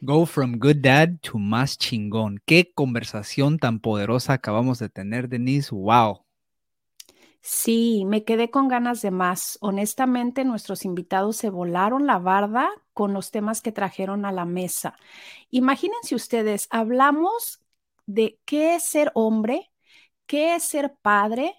Go from good dad to más chingón. Qué conversación tan poderosa acabamos de tener, Denise. Wow. Sí, me quedé con ganas de más. Honestamente, nuestros invitados se volaron la barda con los temas que trajeron a la mesa. Imagínense ustedes, hablamos de qué es ser hombre, qué es ser padre,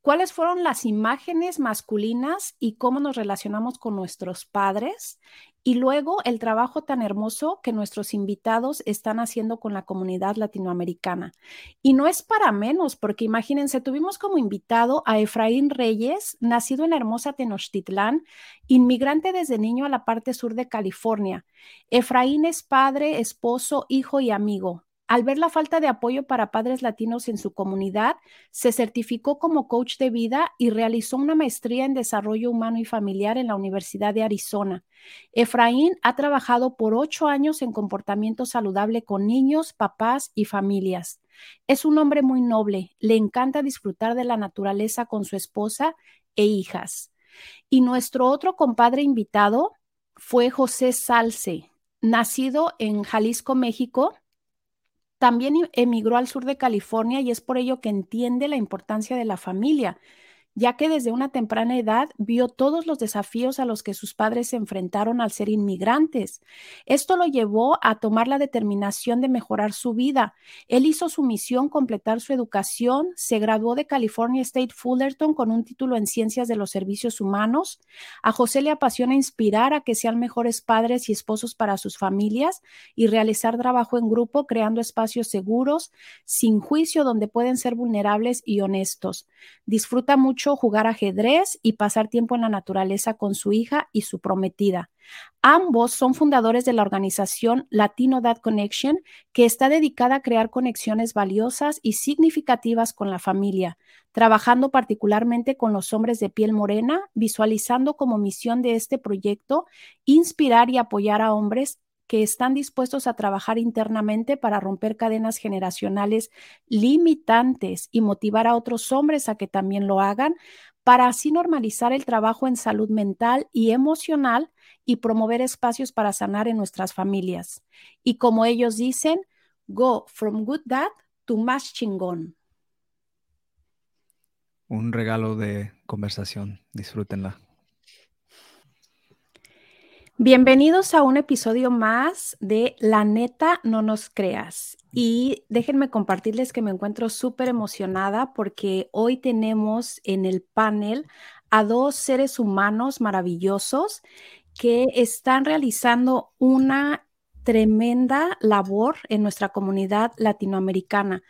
cuáles fueron las imágenes masculinas y cómo nos relacionamos con nuestros padres y luego el trabajo tan hermoso que nuestros invitados están haciendo con la comunidad latinoamericana. Y no es para menos, porque imagínense, tuvimos como invitado a Efraín Reyes, nacido en la hermosa Tenochtitlán, inmigrante desde niño a la parte sur de California. Efraín es padre, esposo, hijo y amigo. Al ver la falta de apoyo para padres latinos en su comunidad, se certificó como coach de vida y realizó una maestría en desarrollo humano y familiar en la Universidad de Arizona. Efraín ha trabajado por ocho años en comportamiento saludable con niños, papás y familias. Es un hombre muy noble, le encanta disfrutar de la naturaleza con su esposa e hijas. Y nuestro otro compadre invitado fue José Salce, nacido en Jalisco, México también emigró al sur de California y es por ello que entiende la importancia de la familia ya que desde una temprana edad vio todos los desafíos a los que sus padres se enfrentaron al ser inmigrantes. Esto lo llevó a tomar la determinación de mejorar su vida. Él hizo su misión completar su educación, se graduó de California State Fullerton con un título en Ciencias de los Servicios Humanos. A José le apasiona inspirar a que sean mejores padres y esposos para sus familias y realizar trabajo en grupo creando espacios seguros, sin juicio, donde pueden ser vulnerables y honestos. Disfruta mucho jugar ajedrez y pasar tiempo en la naturaleza con su hija y su prometida. Ambos son fundadores de la organización Latino Dad Connection, que está dedicada a crear conexiones valiosas y significativas con la familia, trabajando particularmente con los hombres de piel morena, visualizando como misión de este proyecto inspirar y apoyar a hombres que están dispuestos a trabajar internamente para romper cadenas generacionales limitantes y motivar a otros hombres a que también lo hagan, para así normalizar el trabajo en salud mental y emocional y promover espacios para sanar en nuestras familias. Y como ellos dicen, go from good dad to más chingón. Un regalo de conversación, disfrútenla. Bienvenidos a un episodio más de La neta no nos creas. Y déjenme compartirles que me encuentro súper emocionada porque hoy tenemos en el panel a dos seres humanos maravillosos que están realizando una tremenda labor en nuestra comunidad latinoamericana,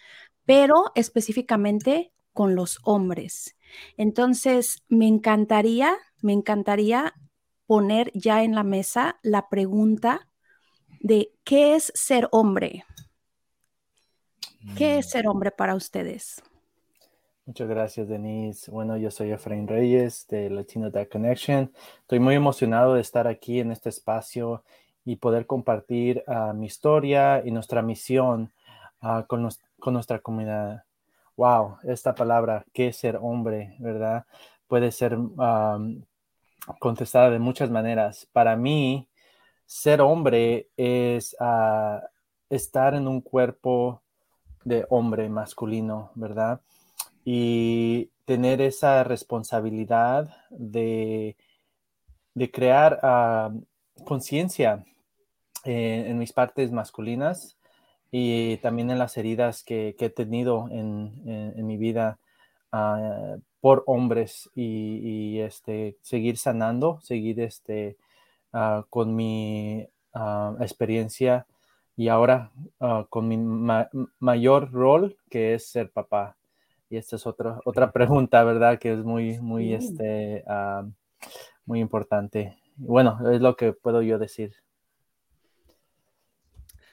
pero específicamente con los hombres. Entonces, me encantaría, me encantaría poner ya en la mesa la pregunta de qué es ser hombre. ¿Qué es ser hombre para ustedes? Muchas gracias, Denise. Bueno, yo soy Efraín Reyes de Latino Dad Connection. Estoy muy emocionado de estar aquí en este espacio y poder compartir uh, mi historia y nuestra misión uh, con, con, nuestra comunidad. Wow, esta palabra, ¿qué es ser hombre? ¿Verdad? Puede ser um, contestada de muchas maneras. Para mí, ser hombre es ah, estar en un cuerpo de hombre masculino, ¿verdad? Y tener esa responsabilidad de, crear ah, conciencia en mis partes masculinas y también en las heridas que, he tenido en, mi vida uh, por hombres y, este, seguir sanando, seguir este, ah, con mi ah, experiencia y ahora ah, con mi mayor rol que es ser papá. Y esta es otra, otra pregunta, ¿verdad? Que es muy, muy, este, muy importante. Bueno, es lo que puedo yo decir.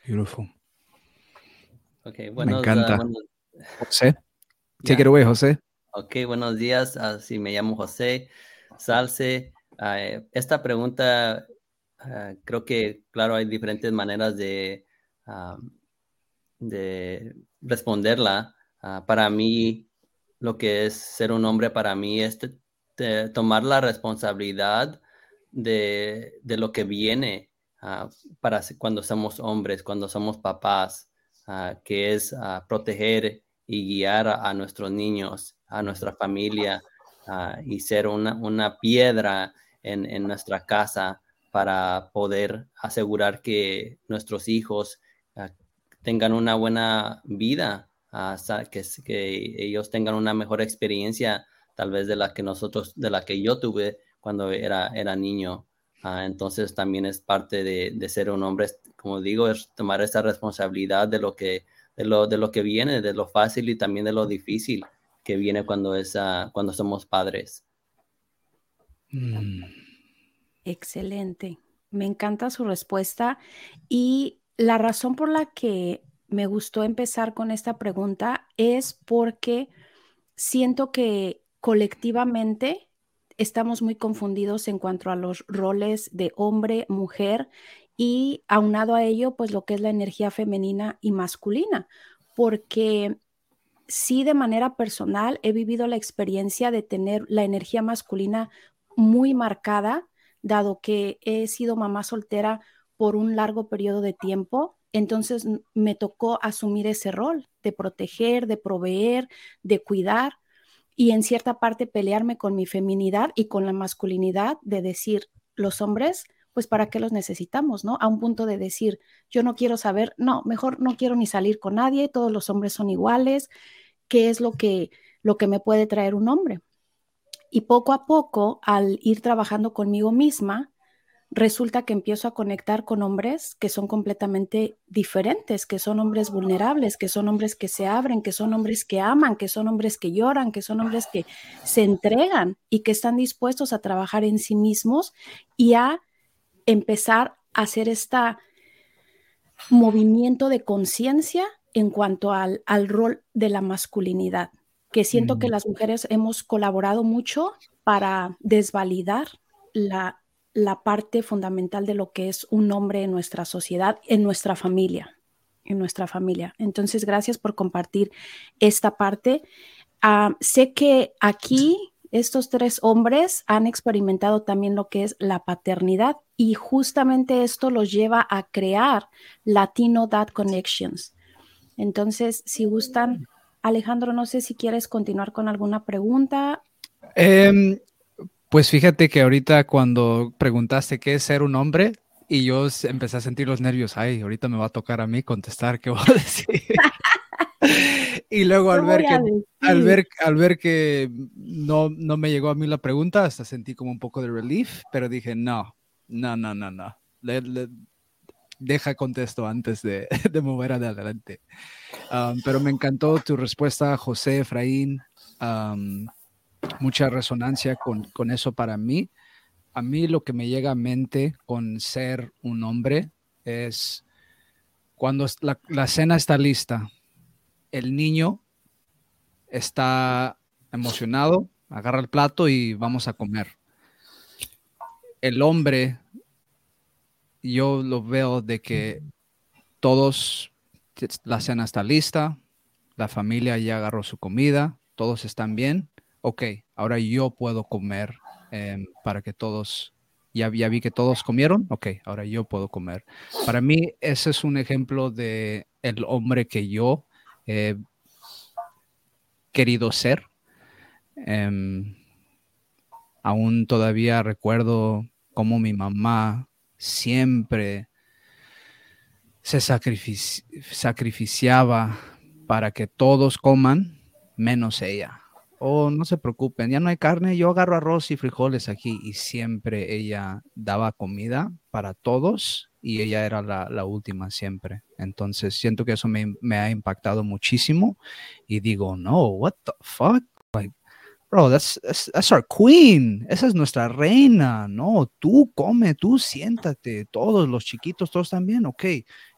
Beautiful. Okay, Me encanta. José, take it away, José. Ok, buenos días. Así me llamo José Salce. Ah, eh, esta pregunta, ah, creo que, claro, hay diferentes maneras de, ah, de responderla. para mí, lo que es ser un hombre, para mí es tomar la responsabilidad de, de, lo que viene para cuando somos hombres, cuando somos papás, que es proteger y guiar a, nuestros niños, a nuestra familia y ser una, una piedra en, en, nuestra casa para poder asegurar que nuestros hijos tengan una buena vida, que, que ellos tengan una mejor experiencia tal vez de la que nosotros, de la que yo tuve cuando era, era niño. Ah, entonces también es parte de, ser un hombre, como digo, es tomar esa responsabilidad de lo que, de lo, de lo que viene, de lo fácil y también de lo difícil que viene cuando, es, cuando somos padres. Mm. Excelente. Me encanta su respuesta y la razón por la que me gustó empezar con esta pregunta es porque siento que colectivamente estamos muy confundidos en cuanto a los roles de hombre, mujer y aunado a ello, pues lo que es la energía femenina y masculina, porque sí de manera personal he vivido la experiencia de tener la energía masculina muy marcada, dado que he sido mamá soltera por un largo periodo de tiempo. Entonces me tocó asumir ese rol de proteger, de proveer, de cuidar y en cierta parte pelearme con mi feminidad y con la masculinidad de decir, los hombres, pues para qué los necesitamos, ¿no? A un punto de decir, yo no quiero saber, no, mejor no quiero ni salir con nadie, todos los hombres son iguales, ¿qué es lo que, lo que me puede traer un hombre? Y poco a poco, al ir trabajando conmigo misma, resulta que empiezo a conectar con hombres que son completamente diferentes, que son hombres vulnerables, que son hombres que se abren, que son hombres que aman, que son hombres que lloran, que son hombres que se entregan y que están dispuestos a trabajar en sí mismos y a empezar a hacer este movimiento de conciencia en cuanto al, rol de la masculinidad, que siento que las mujeres hemos colaborado mucho para desvalidar la, la parte fundamental de lo que es un hombre en nuestra sociedad, en nuestra familia, en nuestra familia. Entonces, gracias por compartir esta parte. Ah, sé que aquí estos tres hombres han experimentado también lo que es la paternidad y justamente esto los lleva a crear Latino Dad Connections. Entonces, si gustan, Alejandro, no sé si quieres continuar con alguna pregunta. Em, pues fíjate que ahorita cuando preguntaste qué es ser un hombre, y yo empecé a sentir los nervios, ay, ahorita me va a tocar a mí contestar qué voy a decir. y luego al ver, que, al ver, al ver que no, no me llegó a mí la pregunta, hasta sentí como un poco de relief, pero dije, no, no, no, no, no. Deja contesto antes de, de mover adelante. Um, pero me encantó tu respuesta, José Efraín. Mucha resonancia con, eso para mí. A mí lo que me llega a mente con ser un hombre es cuando la, cena está lista, el niño está emocionado, agarra el plato y vamos a comer. El hombre, yo lo veo de que todos, la cena está lista, la familia ya agarró su comida, todos están bien ok, ahora yo puedo comer em, para que todos, ya, ya vi que todos comieron, ok, ahora yo puedo comer. Para mí ese es un ejemplo de el hombre que yo he querido ser. Em, aún todavía recuerdo cómo mi mamá siempre se sacrificiaba para que todos coman menos ella oh, no se preocupen, ya no hay carne, yo agarro arroz y frijoles aquí y siempre ella daba comida para todos y ella era la, última siempre. Entonces siento que eso me, ha impactado muchísimo y digo, no, what the fuck? Bro, that's, that's, our queen, esa es nuestra reina, no, tú come, tú siéntate, todos los chiquitos, todos también, ok,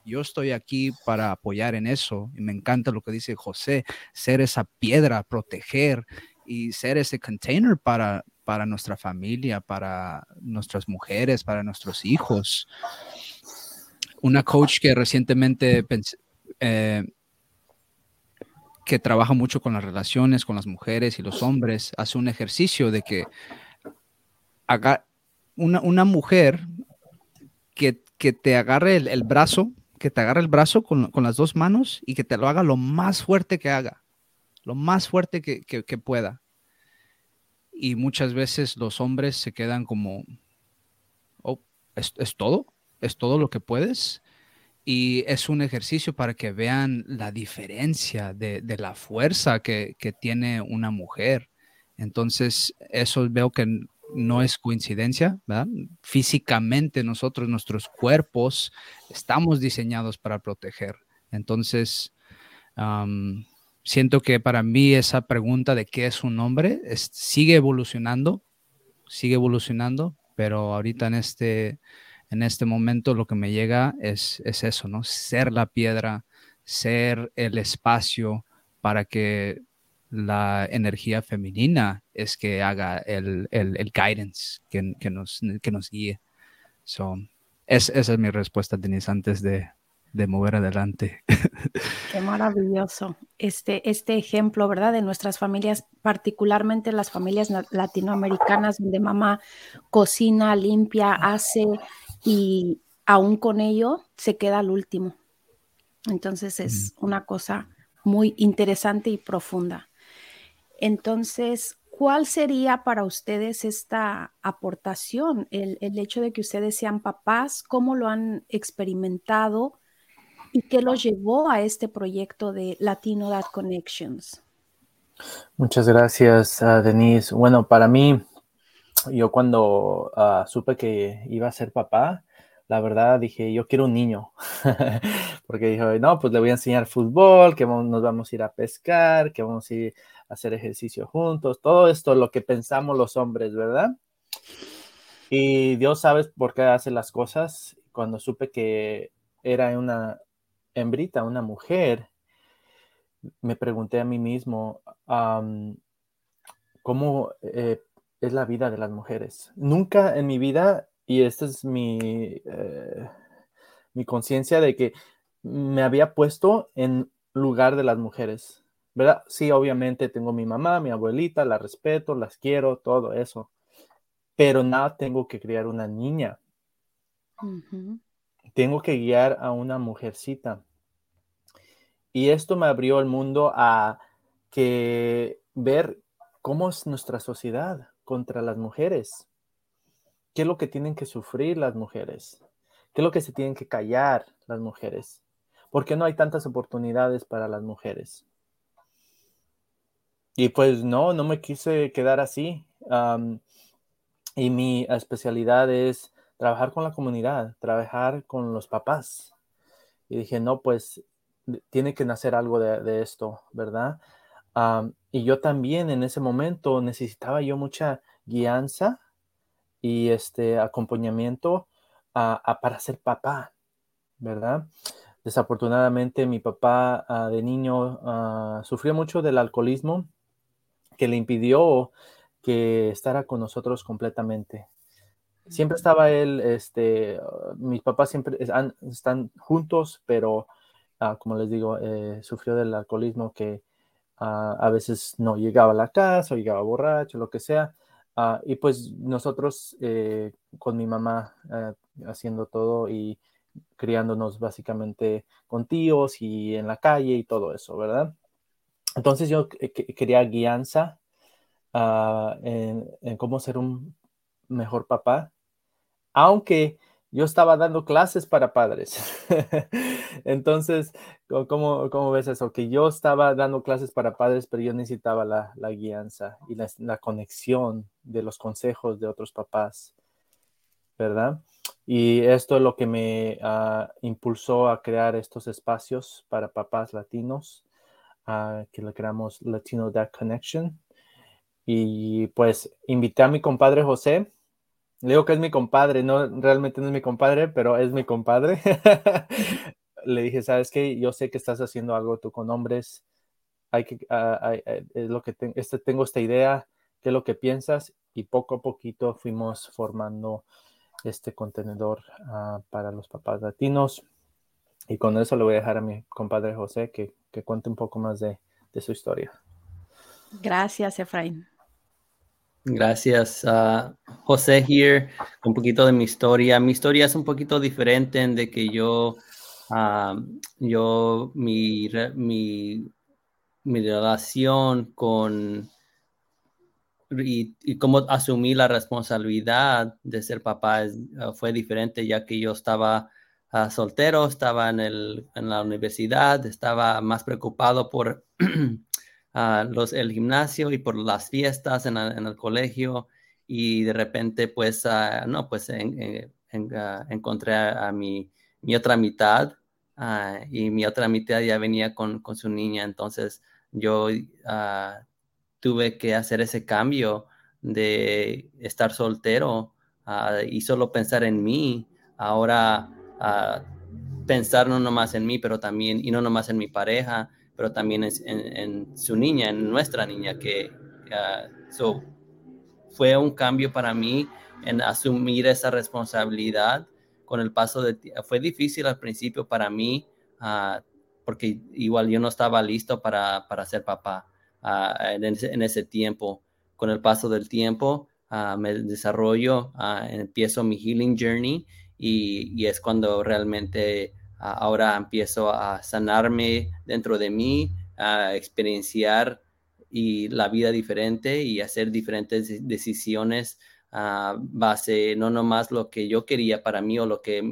yo estoy aquí para apoyar en eso. Y me encanta lo que dice José, ser esa piedra, proteger y ser ese container para, para nuestra familia, para nuestras mujeres, para nuestros hijos. Una coach que recientemente eh, que trabaja mucho con las relaciones con las mujeres y los hombres, hace un ejercicio de que haga una, una mujer que que te agarre el, brazo, que te agarre el brazo con, las dos manos y que te lo haga lo más fuerte que haga, lo más fuerte que, pueda. Y muchas veces los hombres se quedan como, oh, ¿es, todo? ¿Es todo lo que puedes? Y es un ejercicio para que vean la diferencia de, la fuerza que, tiene una mujer. Entonces, eso veo que no es coincidencia, ¿verdad? Físicamente nosotros, nuestros cuerpos, estamos diseñados para proteger. Entonces, siento que para mí esa pregunta de qué es un hombre sigue evolucionando, sigue evolucionando, pero ahorita en este, en este momento lo que me llega es, es eso, ¿no? Ser la piedra, ser el espacio para que la energía femenina es que haga el, el, guidance, que, que, nos, que nos guíe. So, es, esa es mi respuesta, Denise, antes de, de mover adelante. Qué maravilloso. Este, este ejemplo, ¿verdad? De nuestras familias, particularmente las familias latinoamericanas, donde mamá cocina, limpia, hace y aún con ello se queda al último. Entonces es una cosa muy interesante y profunda. Entonces, ¿cuál sería para ustedes esta aportación? El, hecho de que ustedes sean papás, ¿cómo lo han experimentado y qué los llevó a este proyecto de Latino Dad Connections? Muchas gracias, uh, Denise. Bueno, para mí, yo cuando ah, supe que iba a ser papá, la verdad dije, yo quiero un niño, porque dije, no, pues le voy a enseñar fútbol, que nos vamos a ir a pescar, que vamos a ir hacer ejercicio juntos, todo esto lo que pensamos los hombres, ¿verdad? Y Dios sabe por qué hace las cosas. Cuando supe que era una hembrita, una mujer, me pregunté a mí mismo, ¿cómo eh, es la vida de las mujeres? Nunca en mi vida, y esta es mi, eh, mi conciencia de que me había puesto en lugar de las mujeres ¿verdad? Sí, obviamente tengo mi mamá, mi abuelita, la respeto, las quiero, todo eso, pero nada tengo que criar una niña. Tengo que guiar a una mujercita. Y esto me abrió el mundo a que ver cómo es nuestra sociedad contra las mujeres. ¿Qué es lo que tienen que sufrir las mujeres? ¿Qué es lo que se tienen que callar las mujeres? ¿Por qué no hay tantas oportunidades para las mujeres? Y pues no, no me quise quedar así. y mi especialidad es trabajar con la comunidad, trabajar con los papás. Y dije, no, pues tiene que nacer algo de, esto, ¿verdad? Y yo también en ese momento necesitaba yo mucha guianza y este acompañamiento para ser papá, ¿verdad? Desafortunadamente mi papá ah, de niño ah, sufrió mucho del alcoholismo que le impidió que estará con nosotros completamente. Siempre estaba él, este, mis papás siempre están juntos, pero ah, como les digo, eh, sufrió del alcoholismo que ah, a veces no llegaba a la casa o llegaba borracho, lo que sea. Ah, y pues nosotros eh, con mi mamá eh, haciendo todo y criándonos básicamente con tíos y en la calle y todo eso, ¿verdad? Entonces yo quería guianza ah, en, cómo ser un mejor papá, aunque yo estaba dando clases para padres. Entonces, ¿cómo, ¿cómo, ves eso? Que yo estaba dando clases para padres, pero yo necesitaba la, la guianza y la, conexión de los consejos de otros papás, ¿verdad? Y esto es lo que me ah, impulsó a crear estos espacios para papás latinos que le creamos Latino Dad Connection. Y pues invité a mi compadre José. Le digo que es mi compadre, no realmente no es mi compadre, pero es mi compadre. le dije, ¿sabes qué? Yo sé que estás haciendo algo tú con hombres. Hay que, ah, es lo que este, tengo esta idea, ¿qué es lo que piensas? Y poco a poquito fuimos formando este contenedor ah, para los papás latinos. Y con eso le voy a dejar a mi compadre José que, cuente un poco más de, su historia. Gracias, Efraín. Gracias. Uh, José here, un poquito de mi historia. Mi historia es un poquito diferente en de que yo, uh, yo, mi, mi, mi relación con y, cómo asumí la responsabilidad de ser papá uh, fue diferente ya que yo estaba uh, soltero, estaba en, el, en, la universidad, estaba más preocupado por uh, los, el gimnasio y por las fiestas en, en el colegio. Y de repente pues, no, pues en, encontré a, a mi, mi, otra mitad y mi otra mitad ya venía con, con su niña, entonces yo tuve que hacer ese cambio de estar soltero uh, y solo pensar en mí, ahora uh, pensar no nomás en mí, pero también, y no nomás en mi pareja, pero también en, su niña, en nuestra niña, que uh, so, fue un cambio para mí en asumir esa responsabilidad con el paso de fue difícil al principio para mí porque igual yo no estaba listo para, para ser papá en, ese, tiempo. Con el paso del tiempo, me desarrollo, empiezo mi healing journey y, es cuando realmente ahora empiezo a sanarme dentro de mí, a experienciar y la vida diferente y hacer diferentes decisiones base no nomás lo que yo quería para mí o lo que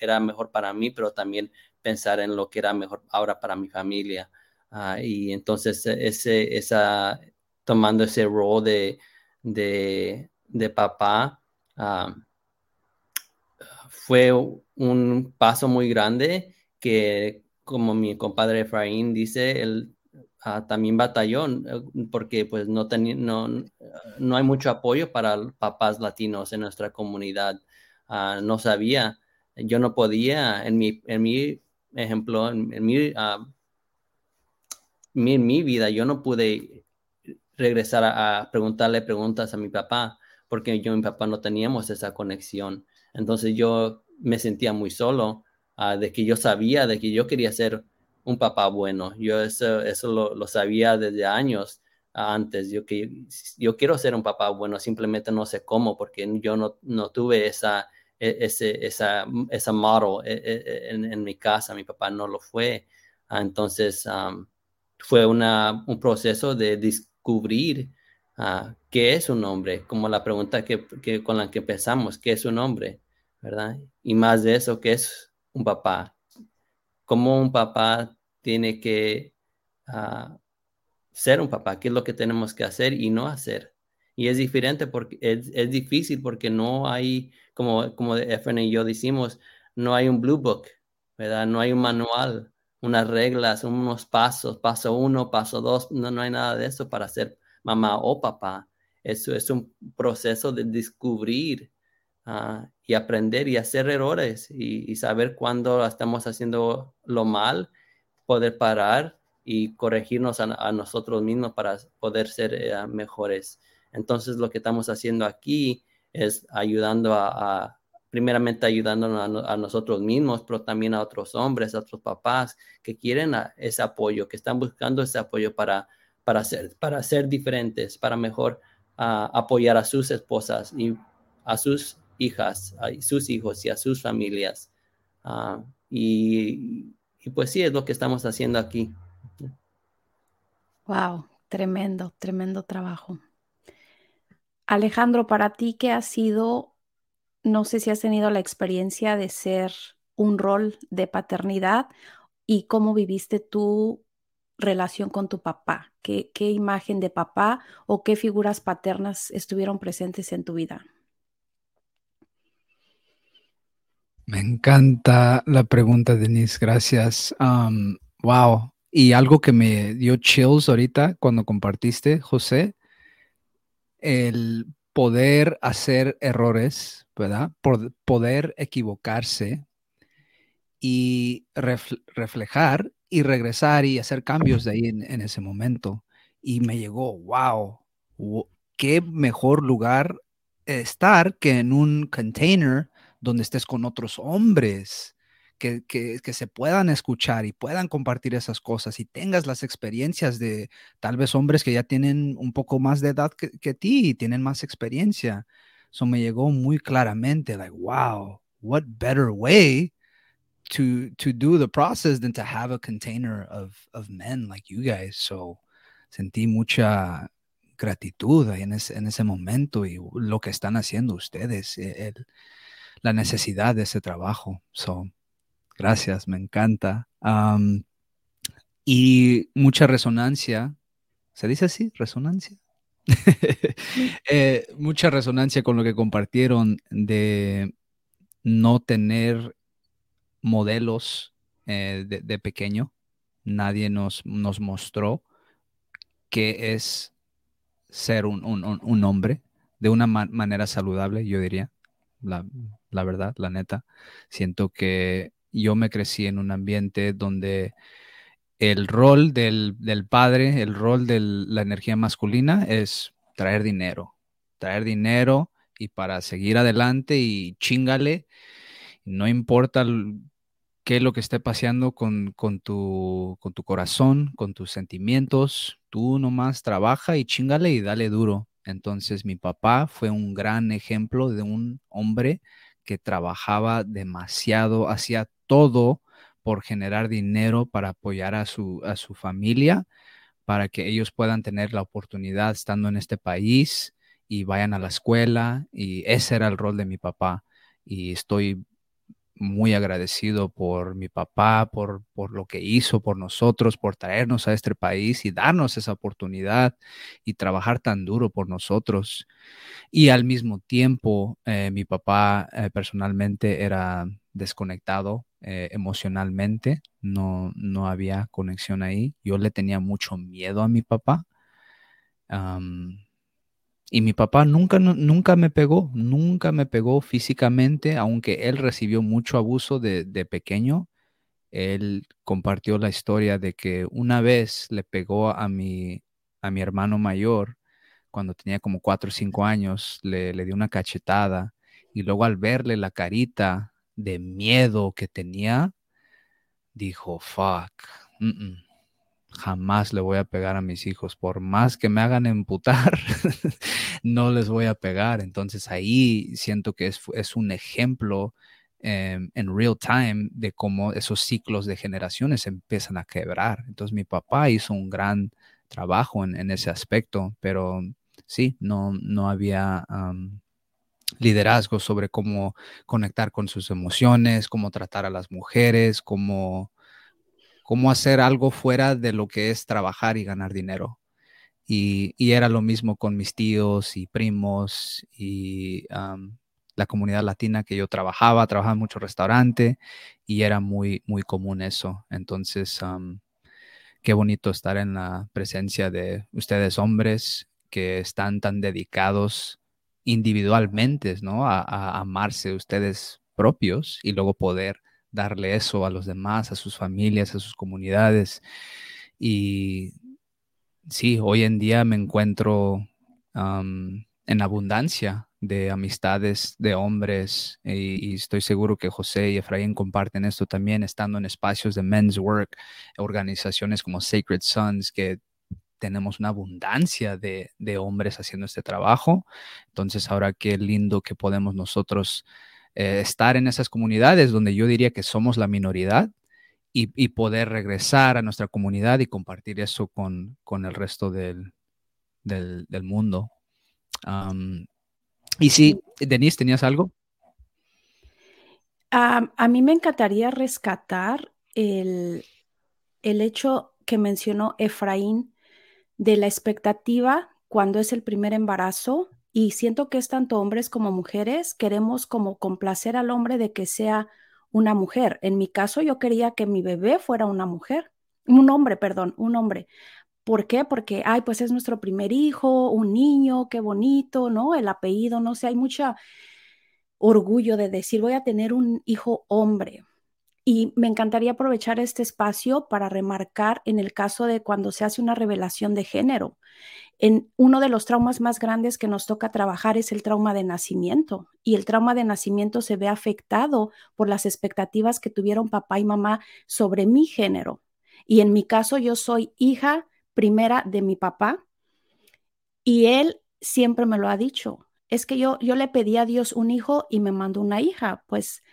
era mejor para mí, pero también pensar en lo que era mejor ahora para mi familia. Ah, y entonces e, ese, esa, tomando ese rol de, de, de papá, ah, fue un paso muy grande que, como mi compadre Efraín dice, él ah, también batalló eh, porque pues no, no, no hay mucho apoyo para papás latinos en nuestra comunidad. no sabía, yo no podía, en mi, en mi ejemplo, en, en mi mi, mi vida yo no pude regresar a, preguntarle preguntas a mi papá porque yo y mi papá no teníamos esa conexión. Entonces yo me sentía muy solo uh, de que yo sabía de que yo quería ser un papá bueno. Yo eso, eso lo, lo sabía desde años antes. Yo, que, yo quiero ser un papá bueno, simplemente no sé cómo porque yo no, no tuve esa, e, ese, esa, esa model e, e, en, en, mi casa. Mi papá no lo fue. Uh, entonces... Fue una, un proceso de descubrir uh, qué es un hombre, como la pregunta que, que, con la que empezamos, ¿qué es un hombre? ¿Verdad? Y más de eso, ¿qué es un papá? ¿Cómo un papá tiene que uh, ser un papá? ¿Qué es lo que tenemos que hacer y no hacer? Y es diferente porque es, es difícil porque no hay, como, como Efren y yo decimos, no hay un blue book, ¿verdad? No hay un manual unas reglas, unos pasos, paso uno, paso dos, no, no hay nada de eso para ser mamá o papá. Eso es un proceso de descubrir uh, y aprender y hacer errores y, saber cuándo estamos haciendo lo mal, poder parar y corregirnos a, a nosotros mismos para poder ser uh, mejores. Entonces lo que estamos haciendo aquí es ayudando a, a primeramente ayudándonos a, nosotros mismos, pero también a otros hombres, a otros papás que quieren ese apoyo, que están buscando ese apoyo para, para, ser, para ser diferentes, para mejor uh, apoyar a sus esposas y a sus hijas, a sus hijos y a sus familias. Uh, y, y pues sí, es lo que estamos haciendo aquí. Wow, tremendo, tremendo trabajo. Alejandro, para ti, ¿qué ha sido no sé si has tenido la experiencia de ser un rol de paternidad y cómo viviste tu relación con tu papá. ¿Qué, qué imagen de papá o qué figuras paternas estuvieron presentes en tu vida? Me encanta la pregunta, Denise. Gracias. wow. Y algo que me dio chills ahorita cuando compartiste, José, el poder hacer errores, ¿verdad? Por poder equivocarse y reflejar y regresar y hacer cambios de ahí en, ese momento. Y me llegó, wow, qué mejor lugar estar que en un container donde estés con otros hombres que, que, se puedan escuchar y puedan compartir esas cosas y tengas las experiencias de tal vez hombres que ya tienen un poco más de edad que, ti y tienen más experiencia. Eso me llegó muy claramente, like, wow, what better way to to do the process than to have a container of of men like you guys. So sentí mucha gratitud en ese, en ese momento y lo que están haciendo ustedes, e, la necesidad de ese trabajo. So, gracias, me encanta. Y mucha resonancia, ¿se dice así? ¿Resonancia? eh, mucha resonancia con lo que compartieron de no tener modelos eh, de, de, pequeño. Nadie nos, nos mostró qué es ser un, un, un hombre de una ma manera saludable, yo diría, la, la, verdad, la neta. Siento que yo me crecí en un ambiente donde el rol del, del padre, el rol de la energía masculina es traer dinero, traer dinero y para seguir adelante y chingale, no importa qué es lo que esté paseando con, con, tu, con tu corazón, con tus sentimientos. Tú nomás trabaja y chingale y dale duro. Entonces mi papá fue un gran ejemplo de un hombre que trabajaba demasiado, hacía todo por generar dinero para apoyar a su, a su familia, para que ellos puedan tener la oportunidad estando en este país y vayan a la escuela. Y ese era el rol de mi papá. Y estoy muy agradecido por mi papá, por, por lo que hizo por nosotros, por traernos a este país y darnos esa oportunidad y trabajar tan duro por nosotros. Y al mismo tiempo, eh, mi papá eh, personalmente era desconectado eh, emocionalmente, no, no había conexión ahí. Yo le tenía mucho miedo a mi papá. Y mi papá nunca, nunca me pegó, nunca me pegó físicamente, aunque él recibió mucho abuso de, de, pequeño. Él compartió la historia de que una vez le pegó a mi, a mi hermano mayor cuando tenía como cuatro o cinco años, le, le dio una cachetada y luego al verle la carita de miedo que tenía, dijo, fuck, mm -mm jamás le voy a pegar a mis hijos. Por más que me hagan emputar, no les voy a pegar. Entonces ahí siento que es, es un ejemplo eh, en real time de cómo esos ciclos de generaciones empiezan a quebrar. Entonces mi papá hizo un gran trabajo en, ese aspecto, pero sí, no, no había... Liderazgo sobre cómo conectar con sus emociones, cómo tratar a las mujeres, cómo cómo hacer algo fuera de lo que es trabajar y ganar dinero. Y, era lo mismo con mis tíos y primos y la comunidad latina que yo trabajaba, trabajaba en mucho restaurante y era muy, muy común eso. Entonces, qué bonito estar en la presencia de ustedes hombres que están tan dedicados individualmente, ¿no? A amarse ustedes propios y luego poder darle eso a los demás, a sus familias, a sus comunidades. Y sí, hoy en día me encuentro en abundancia de amistades de hombres y, y, estoy seguro que José y Efraín comparten esto también, estando en espacios de men's work, organizaciones como Sacred Sons, que tenemos una abundancia de, de hombres haciendo este trabajo. Entonces, ahora qué lindo que podemos nosotros eh, estar en esas comunidades donde yo diría que somos la minoridad y, poder regresar a nuestra comunidad y compartir eso con, con el resto del, del, mundo. Y sí, Denise, ¿tenías algo? A mí me encantaría rescatar el, el hecho que mencionó Efraín de la expectativa cuando es el primer embarazo y siento que es tanto hombres como mujeres, queremos como complacer al hombre de que sea una mujer. En mi caso, yo quería que mi bebé fuera una mujer, un hombre, perdón, un hombre. ¿Por qué? Porque, ay, pues es nuestro primer hijo, un niño, qué bonito, ¿no? El apellido, no sé, hay mucho orgullo de decir, voy a tener un hijo hombre. Y me encantaría aprovechar este espacio para remarcar en el caso de cuando se hace una revelación de género. En uno de los traumas más grandes que nos toca trabajar es el trauma de nacimiento y el trauma de nacimiento se ve afectado por las expectativas que tuvieron papá y mamá sobre mi género. Y en mi caso yo soy hija primera de mi papá y él siempre me lo ha dicho. Es que yo, yo le pedí a Dios un hijo y me mandó una hija. Pues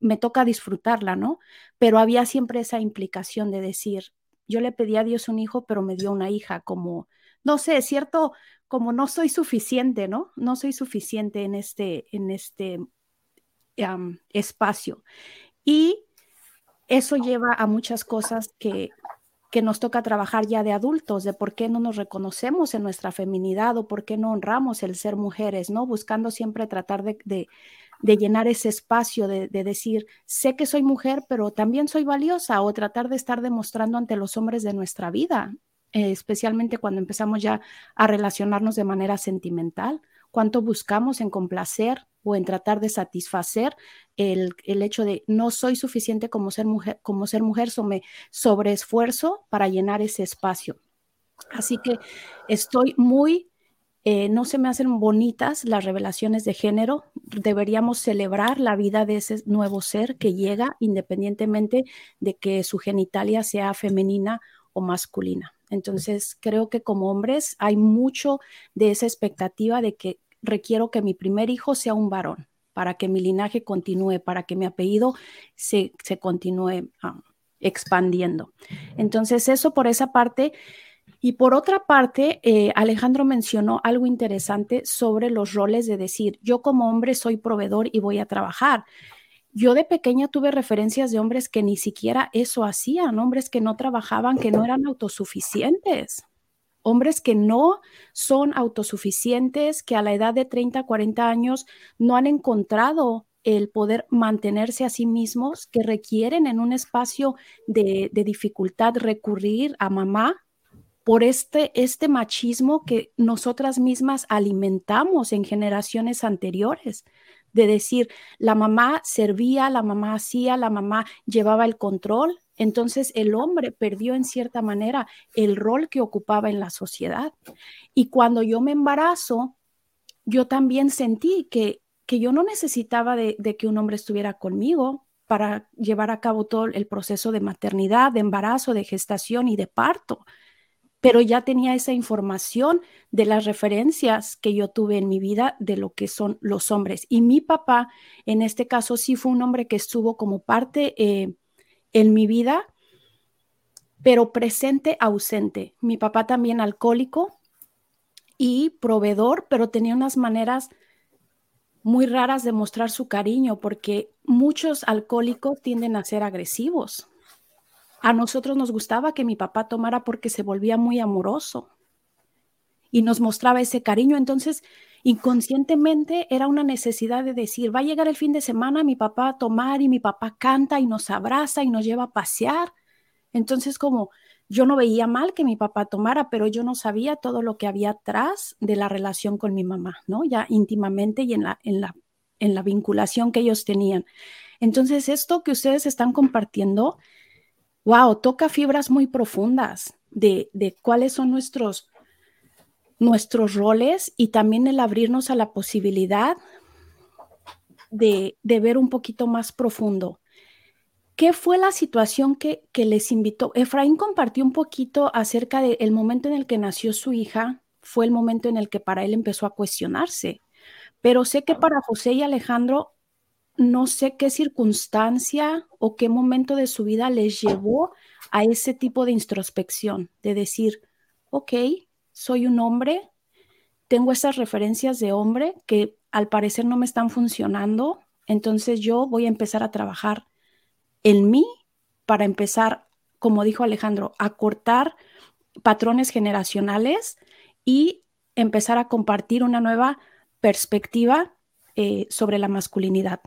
me toca disfrutarla, ¿no? Pero había siempre esa implicación de decir, yo le pedí a Dios un hijo, pero me dio una hija, como, no sé, cierto, como no soy suficiente, ¿no? No soy suficiente en este, en este espacio. Y eso lleva a muchas cosas que, que nos toca trabajar ya de adultos, de por qué no nos reconocemos en nuestra feminidad o por qué no honramos el ser mujeres, ¿no? Buscando siempre tratar de, de llenar ese espacio, de, decir, sé que soy mujer, pero también soy valiosa, o tratar de estar demostrando ante los hombres de nuestra vida, eh, especialmente cuando empezamos ya a relacionarnos de manera sentimental, cuánto buscamos en complacer o en tratar de satisfacer el, hecho de no soy suficiente como ser mujer, como ser mujer, so me sobreesfuerzo para llenar ese espacio. Así que estoy muy eh, no se me hacen bonitas las revelaciones de género. Deberíamos celebrar la vida de ese nuevo ser que llega independientemente de que su genitalia sea femenina o masculina. Entonces, creo que como hombres hay mucho de esa expectativa de que requiero que mi primer hijo sea un varón para que mi linaje continúe, para que mi apellido se, continúe ah, expandiendo. Entonces, eso por esa parte. Y por otra parte, eh, Alejandro mencionó algo interesante sobre los roles de decir, yo como hombre soy proveedor y voy a trabajar. Yo de pequeña tuve referencias de hombres que ni siquiera eso hacían, hombres que no trabajaban, que no eran autosuficientes, hombres que no son autosuficientes, que a la edad de 30, 40 años no han encontrado el poder mantenerse a sí mismos, que requieren en un espacio de, de dificultad recurrir a mamá por este, este machismo que nosotras mismas alimentamos en generaciones anteriores, de decir, la mamá servía, la mamá hacía, la mamá llevaba el control, entonces el hombre perdió en cierta manera el rol que ocupaba en la sociedad. Y cuando yo me embarazo, yo también sentí que, que yo no necesitaba de, de que un hombre estuviera conmigo para llevar a cabo todo el proceso de maternidad, de embarazo, de gestación y de parto pero ya tenía esa información de las referencias que yo tuve en mi vida de lo que son los hombres. Y mi papá, en este caso, sí fue un hombre que estuvo como parte eh, en mi vida, pero presente, ausente. Mi papá también alcohólico y proveedor, pero tenía unas maneras muy raras de mostrar su cariño, porque muchos alcohólicos tienden a ser agresivos a nosotros nos gustaba que mi papá tomara porque se volvía muy amoroso y nos mostraba ese cariño. Entonces, inconscientemente era una necesidad de decir, va a llegar el fin de semana, mi papá a tomar y mi papá canta y nos abraza y nos lleva a pasear. Entonces, como yo no veía mal que mi papá tomara, pero yo no sabía todo lo que había atrás de la relación con mi mamá, ¿no? Ya íntimamente y en la, en la, en la vinculación que ellos tenían. Entonces, esto que ustedes están compartiendo wow, toca fibras muy profundas de, cuáles son nuestros, nuestros roles y también el abrirnos a la posibilidad de, ver un poquito más profundo. ¿Qué fue la situación que, que, les invitó? Efraín compartió un poquito acerca del momento en el que nació su hija, fue el momento en el que para él empezó a cuestionarse, pero sé que para José y Alejandro no sé qué circunstancia o qué momento de su vida les llevó a ese tipo de introspección, de decir, ok, soy un hombre, tengo esas referencias de hombre que al parecer no me están funcionando, entonces yo voy a empezar a trabajar en mí para empezar, como dijo Alejandro, a cortar patrones generacionales y empezar a compartir una nueva perspectiva eh, sobre la masculinidad.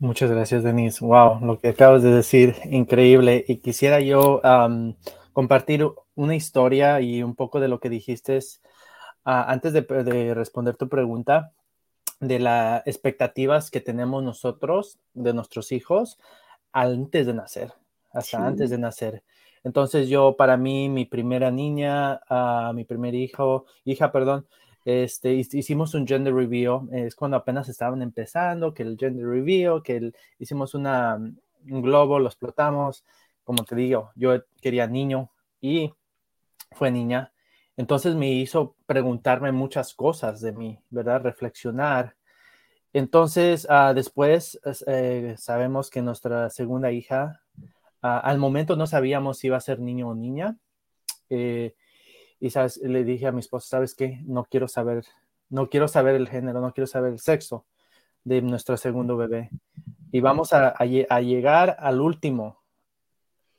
Muchas gracias, Denise. Wow, lo que acabas de decir, increíble. Y quisiera yo compartir una historia y un poco de lo que dijiste ah, antes de, responder tu pregunta. de las expectativas que tenemos nosotros de nuestros hijos antes de nacer, hasta antes de nacer. Entonces yo, para mí, mi primera niña, uh, mi primer hijo, hija, perdón, este, hicimos un gender review, es cuando apenas estaban empezando, que el gender review, que hicimos una, un globo, lo explotamos, como te digo, yo quería niño y fue niña. Entonces me hizo preguntarme muchas cosas de mí, ¿verdad? Reflexionar. Entonces, uh, después eh, sabemos que nuestra segunda hija, uh, al momento no sabíamos si iba a ser niño o niña. Eh, y sabes, le dije a mi esposa, ¿sabes qué? No quiero saber, no quiero saber el género, no quiero saber el sexo de nuestro segundo bebé. Y vamos a, a, llegar al último,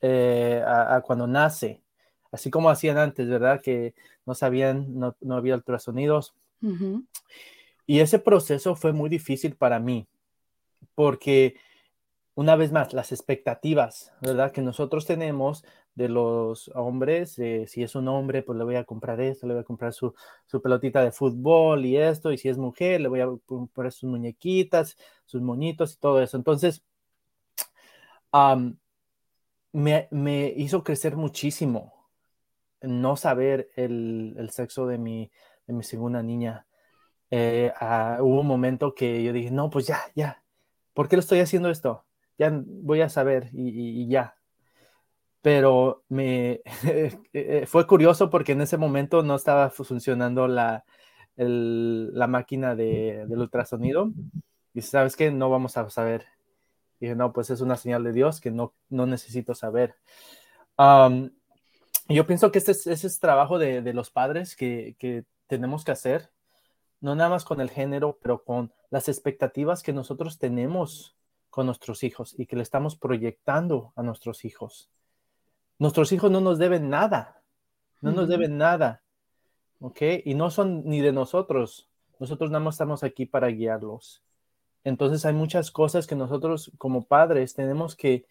eh, a, cuando nace, así como hacían antes, ¿verdad? Que no sabían, no, no había ultrasonidos. Y ese proceso fue muy difícil para mí, porque una vez más, las expectativas, ¿verdad? Que nosotros tenemos de los hombres, si es un hombre, pues le voy a comprar esto, le voy a comprar su, pelotita de fútbol y esto, y si es mujer, le voy a comprar sus muñequitas, sus moñitos y todo eso. Entonces, me, hizo crecer muchísimo no saber el, sexo de mi, de mi segunda niña. Eh, ah, hubo un momento que yo dije, no, pues ya, ya, ¿por qué lo estoy haciendo esto? Ya voy a saber y ya, pero me eh, fue curioso porque en ese momento no estaba funcionando la, la máquina de, del ultrasonido. Y sabes que no vamos a saber. Y dije, no, pues es una señal de Dios que no, no necesito saber. yo pienso que este es, ese es trabajo de, de los padres que, que, tenemos que hacer, no nada más con el género, pero con las expectativas que nosotros tenemos con nuestros hijos y que le estamos proyectando a nuestros hijos. Nuestros hijos no nos deben nada, no nos deben nada, ¿ok? Y no son ni de nosotros, nosotros nada más estamos aquí para guiarlos. Entonces hay muchas cosas que nosotros como padres tenemos que,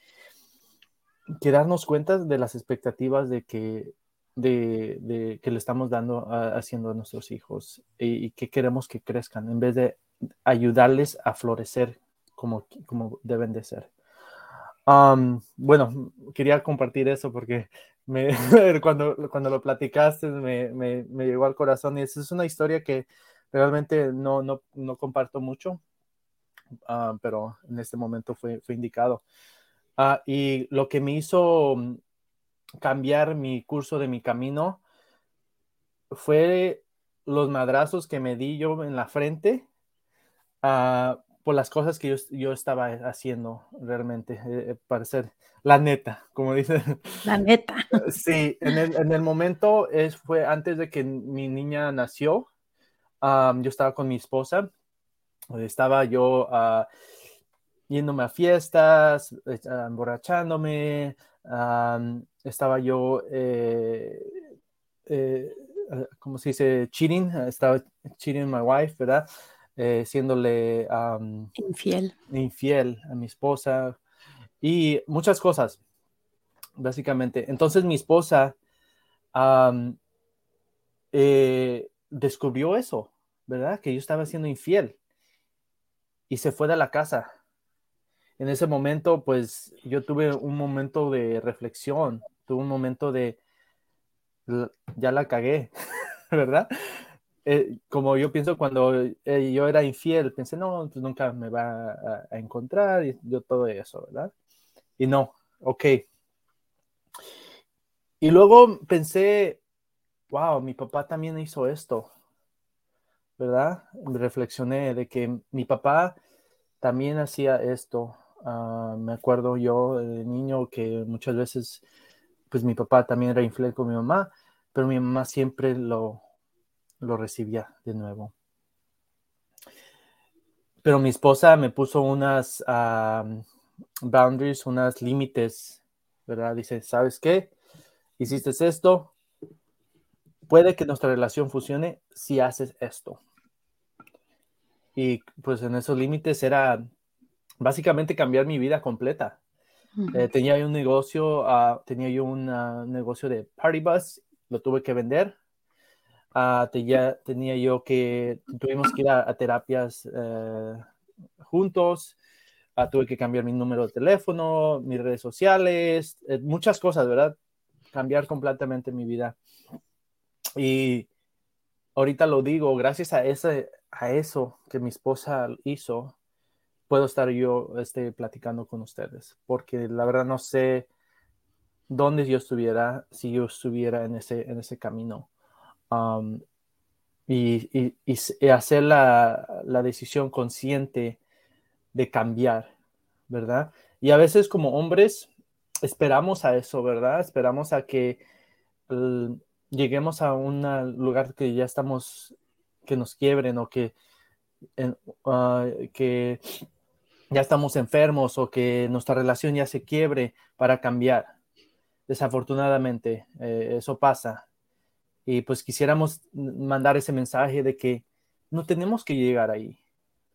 que darnos cuenta de las expectativas de que, de, que le estamos dando, haciendo a nuestros hijos y, y, que queremos que crezcan en vez de ayudarles a florecer como, como deben de ser bueno, quería compartir eso porque cuando, cuando lo platicaste me, me, me, llegó al corazón y es una historia que realmente no, no, no comparto mucho, uh, pero en este momento fue, fue indicado. Uh, y lo que me hizo mm, cambiar mi curso de mi camino fue los madrazos que me di yo en la frente uh, por las cosas que yo, yo estaba haciendo realmente, eh, eh, para ser la neta, como dice. La neta. Sí, en el, en el momento es, fue antes de que mi niña nació, yo estaba con mi esposa, estaba yo uh, yéndome a fiestas, eh, emborrachándome, estaba yo, eh, ¿cómo se dice? Cheating, estaba cheating my wife, ¿verdad? Eh, siéndole infiel. infiel a mi esposa y muchas cosas, básicamente. Entonces mi esposa eh, descubrió eso, ¿verdad? Que yo estaba siendo infiel y se fue de la casa. En ese momento, pues yo tuve un momento de reflexión, tuve un momento de, ya la cagué, ¿verdad? Eh, como yo pienso cuando eh, yo era infiel, pensé, no, pues nunca me va a, encontrar y yo todo eso, ¿verdad? Y no, ok. Y luego pensé, wow, mi papá también hizo esto, ¿verdad? Reflexioné de que mi papá también hacía esto. Ah, me acuerdo yo de niño que muchas veces, pues mi papá también era infiel con mi mamá, pero mi mamá siempre lo, lo recibía de nuevo. Pero mi esposa me puso unas boundaries, unas límites, ¿verdad? Dice, ¿sabes qué? Hiciste esto. Puede que nuestra relación funcione si haces esto. Y pues en esos límites era básicamente cambiar mi vida completa. Eh, tenía yo un negocio, ah, tenía yo un negocio de party bus, lo tuve que vender ah, tenía yo que, tuvimos que ir a, terapias eh, juntos, ah, tuve que cambiar mi número de teléfono, mis redes sociales, eh, muchas cosas, ¿verdad? Cambiar completamente mi vida. Y ahorita lo digo, gracias a, ese, a eso que mi esposa hizo, puedo estar yo este, platicando con ustedes, porque la verdad no sé dónde yo estuviera si yo estuviera en ese, en ese camino. Um, y, hacer la, la, decisión consciente de cambiar, ¿verdad? Y a veces como hombres esperamos a eso, ¿verdad? Esperamos a que lleguemos a un lugar que ya estamos, que nos quiebren o que, ah, que ya estamos enfermos o que nuestra relación ya se quiebre para cambiar. Desafortunadamente, eh, eso pasa. Y pues quisiéramos mandar ese mensaje de que no tenemos que llegar ahí,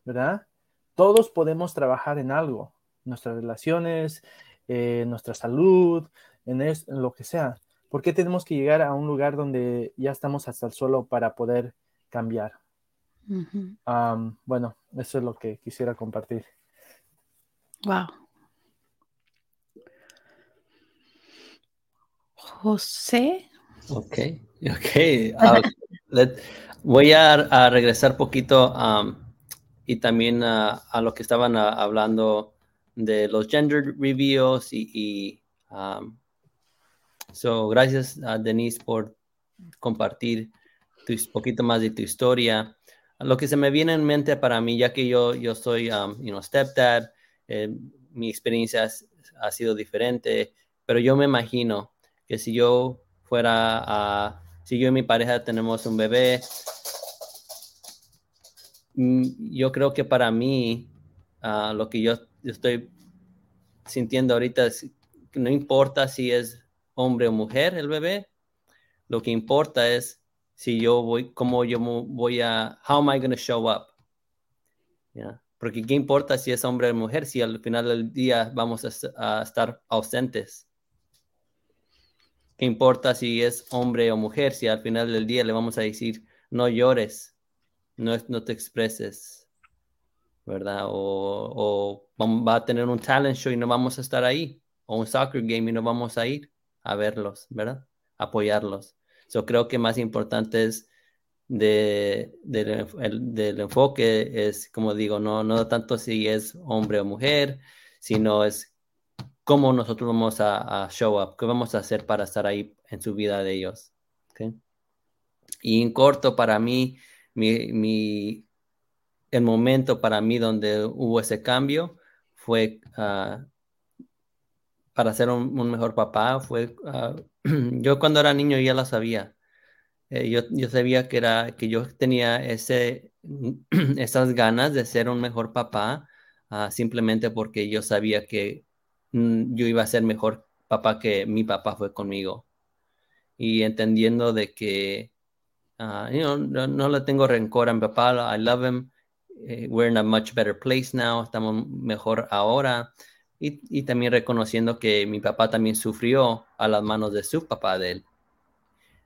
¿verdad? Todos podemos trabajar en algo, nuestras relaciones, eh, nuestra salud, en, en, lo que sea. ¿Por qué tenemos que llegar a un lugar donde ya estamos hasta el suelo para poder cambiar? bueno, eso es lo que quisiera compartir. Wow. José. Ok, ok. Ah, voy a, regresar poquito um, y también a lo que estaban hablando de los gender reviews y, um, so, gracias a Denise por compartir un poquito más de tu historia. Lo que se me viene en mente para mí, ya que yo, yo soy, um, you know, stepdad, eh, mi experiencia ha sido diferente, pero yo me imagino que si yo fuera a, si yo y mi pareja tenemos un bebé, mm, yo creo que para mí, ah, lo que yo, estoy sintiendo ahorita es que no importa si es hombre o mujer el bebé, lo que importa es si yo voy, cómo yo voy a, how am I going to show up? Porque qué importa si es hombre o mujer, si al final del día vamos a, estar ausentes. ¿Qué importa si es hombre o mujer, si al final del día le vamos a decir, no llores, no, no te expreses, ¿verdad? O, va a tener un talent show y no vamos a estar ahí, o un soccer game y no vamos a ir a verlos, ¿verdad? Apoyarlos. Yo creo que más importante es de, del enfoque es, como digo, no, no tanto si es hombre o mujer, sino es cómo nosotros vamos a, show up, qué vamos a hacer para estar ahí en su vida de ellos. Y en corto, para mí, mi, el momento para mí donde hubo ese cambio fue ah, para ser un, mejor papá, fue, ah, yo cuando era niño ya lo sabía eh, yo, yo, sabía que, era, que yo tenía ese, esas ganas de ser un mejor papá, ah, simplemente porque yo sabía que yo iba a ser mejor papá que mi papá fue conmigo. Y entendiendo de que uh, no, le tengo rencor a mi papá, I love him, eh, we're in a much better place now, estamos mejor ahora. Y, y también reconociendo que mi papá también sufrió a las manos de su papá de él.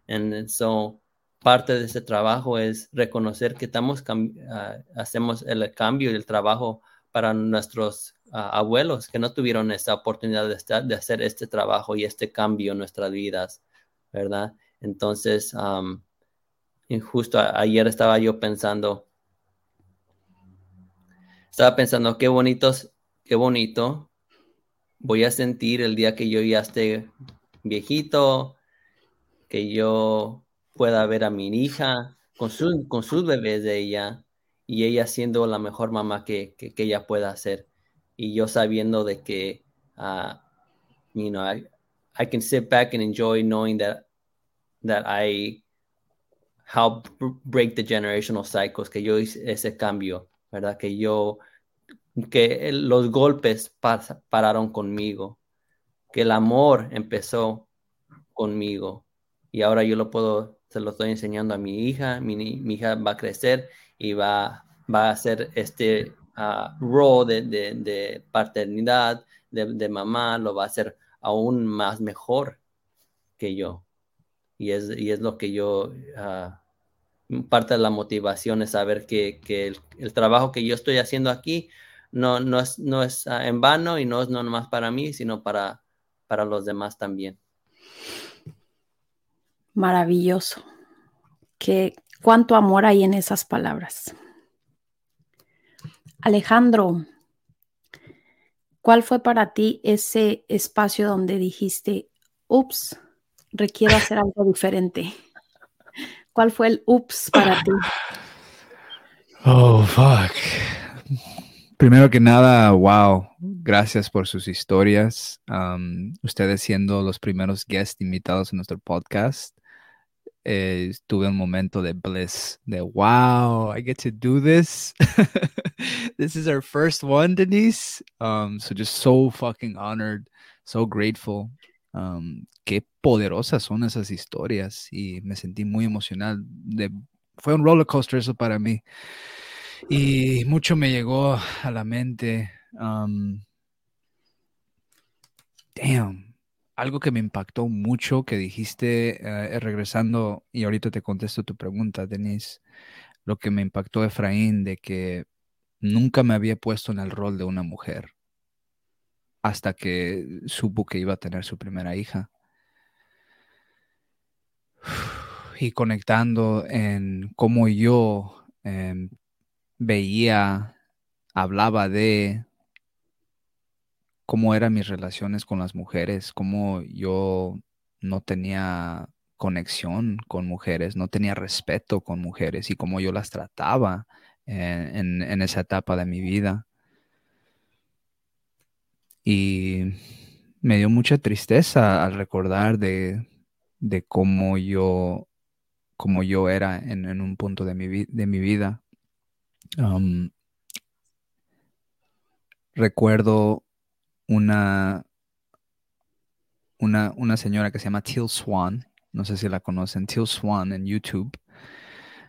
And so, parte de ese trabajo es reconocer que estamos uh, hacemos el cambio y el trabajo para nuestros uh, abuelos que no tuvieron esa oportunidad de, hacer este trabajo y este cambio en nuestras vidas, ¿verdad? Entonces, um, justo ayer estaba yo pensando, estaba pensando qué bonitos, qué bonito voy a sentir el día que yo ya esté viejito, que yo pueda ver a mi hija con, con sus bebés de ella y ella siendo la mejor mamá que, que, ella pueda ser. Y yo sabiendo de que, uh, you know, I, I can sit back and enjoy knowing that, that I help break the generational cycles, que yo hice ese cambio, ¿verdad? Que yo, que los golpes pararon conmigo, que el amor empezó conmigo y ahora yo lo puedo, se lo estoy enseñando a mi hija, mi, hija va a crecer y va, va a hacer este uh, rol de, de, paternidad, de, mamá, lo va a hacer aún más mejor que yo. Y es, y es lo que yo, uh, parte de la motivación es saber que, el, trabajo que yo estoy haciendo aquí no, no, es, no es ah, en vano y no es no nomás para mí, sino para, para los demás también. Maravilloso. Qué, cuánto amor hay en esas palabras. Alejandro, ¿cuál fue para ti ese espacio donde dijiste, ups, requiero hacer algo diferente? ¿Cuál fue el ups para ti? Oh, fuck. Primero que nada, wow, gracias por sus historias. Um, ustedes siendo los primeros guests invitados en nuestro podcast. Eh, tuve un momento de bliss, de wow, I get to do this. this is our first one, Denise. Um, so just so fucking honored, so grateful. Um, qué poderosas son esas historias y me sentí muy emocional. Fue un roller coaster eso para mí. Y mucho me llegó a la mente. Um, damn algo que me impactó mucho que dijiste eh, regresando, y ahorita te contesto tu pregunta, Denise, lo que me impactó Efraín de que nunca me había puesto en el rol de una mujer hasta que supo que iba a tener su primera hija. Y conectando en cómo yo em, veía, hablaba de, cómo eran mis relaciones con las mujeres, cómo yo no tenía conexión con mujeres, no tenía respeto con mujeres y cómo yo las trataba en, esa etapa de mi vida. Y me dio mucha tristeza al recordar de, cómo yo como yo era en, un punto de mi vida. recuerdo una, una, una señora que se llama Till Swan, no sé si la conocen, Till Swan en YouTube,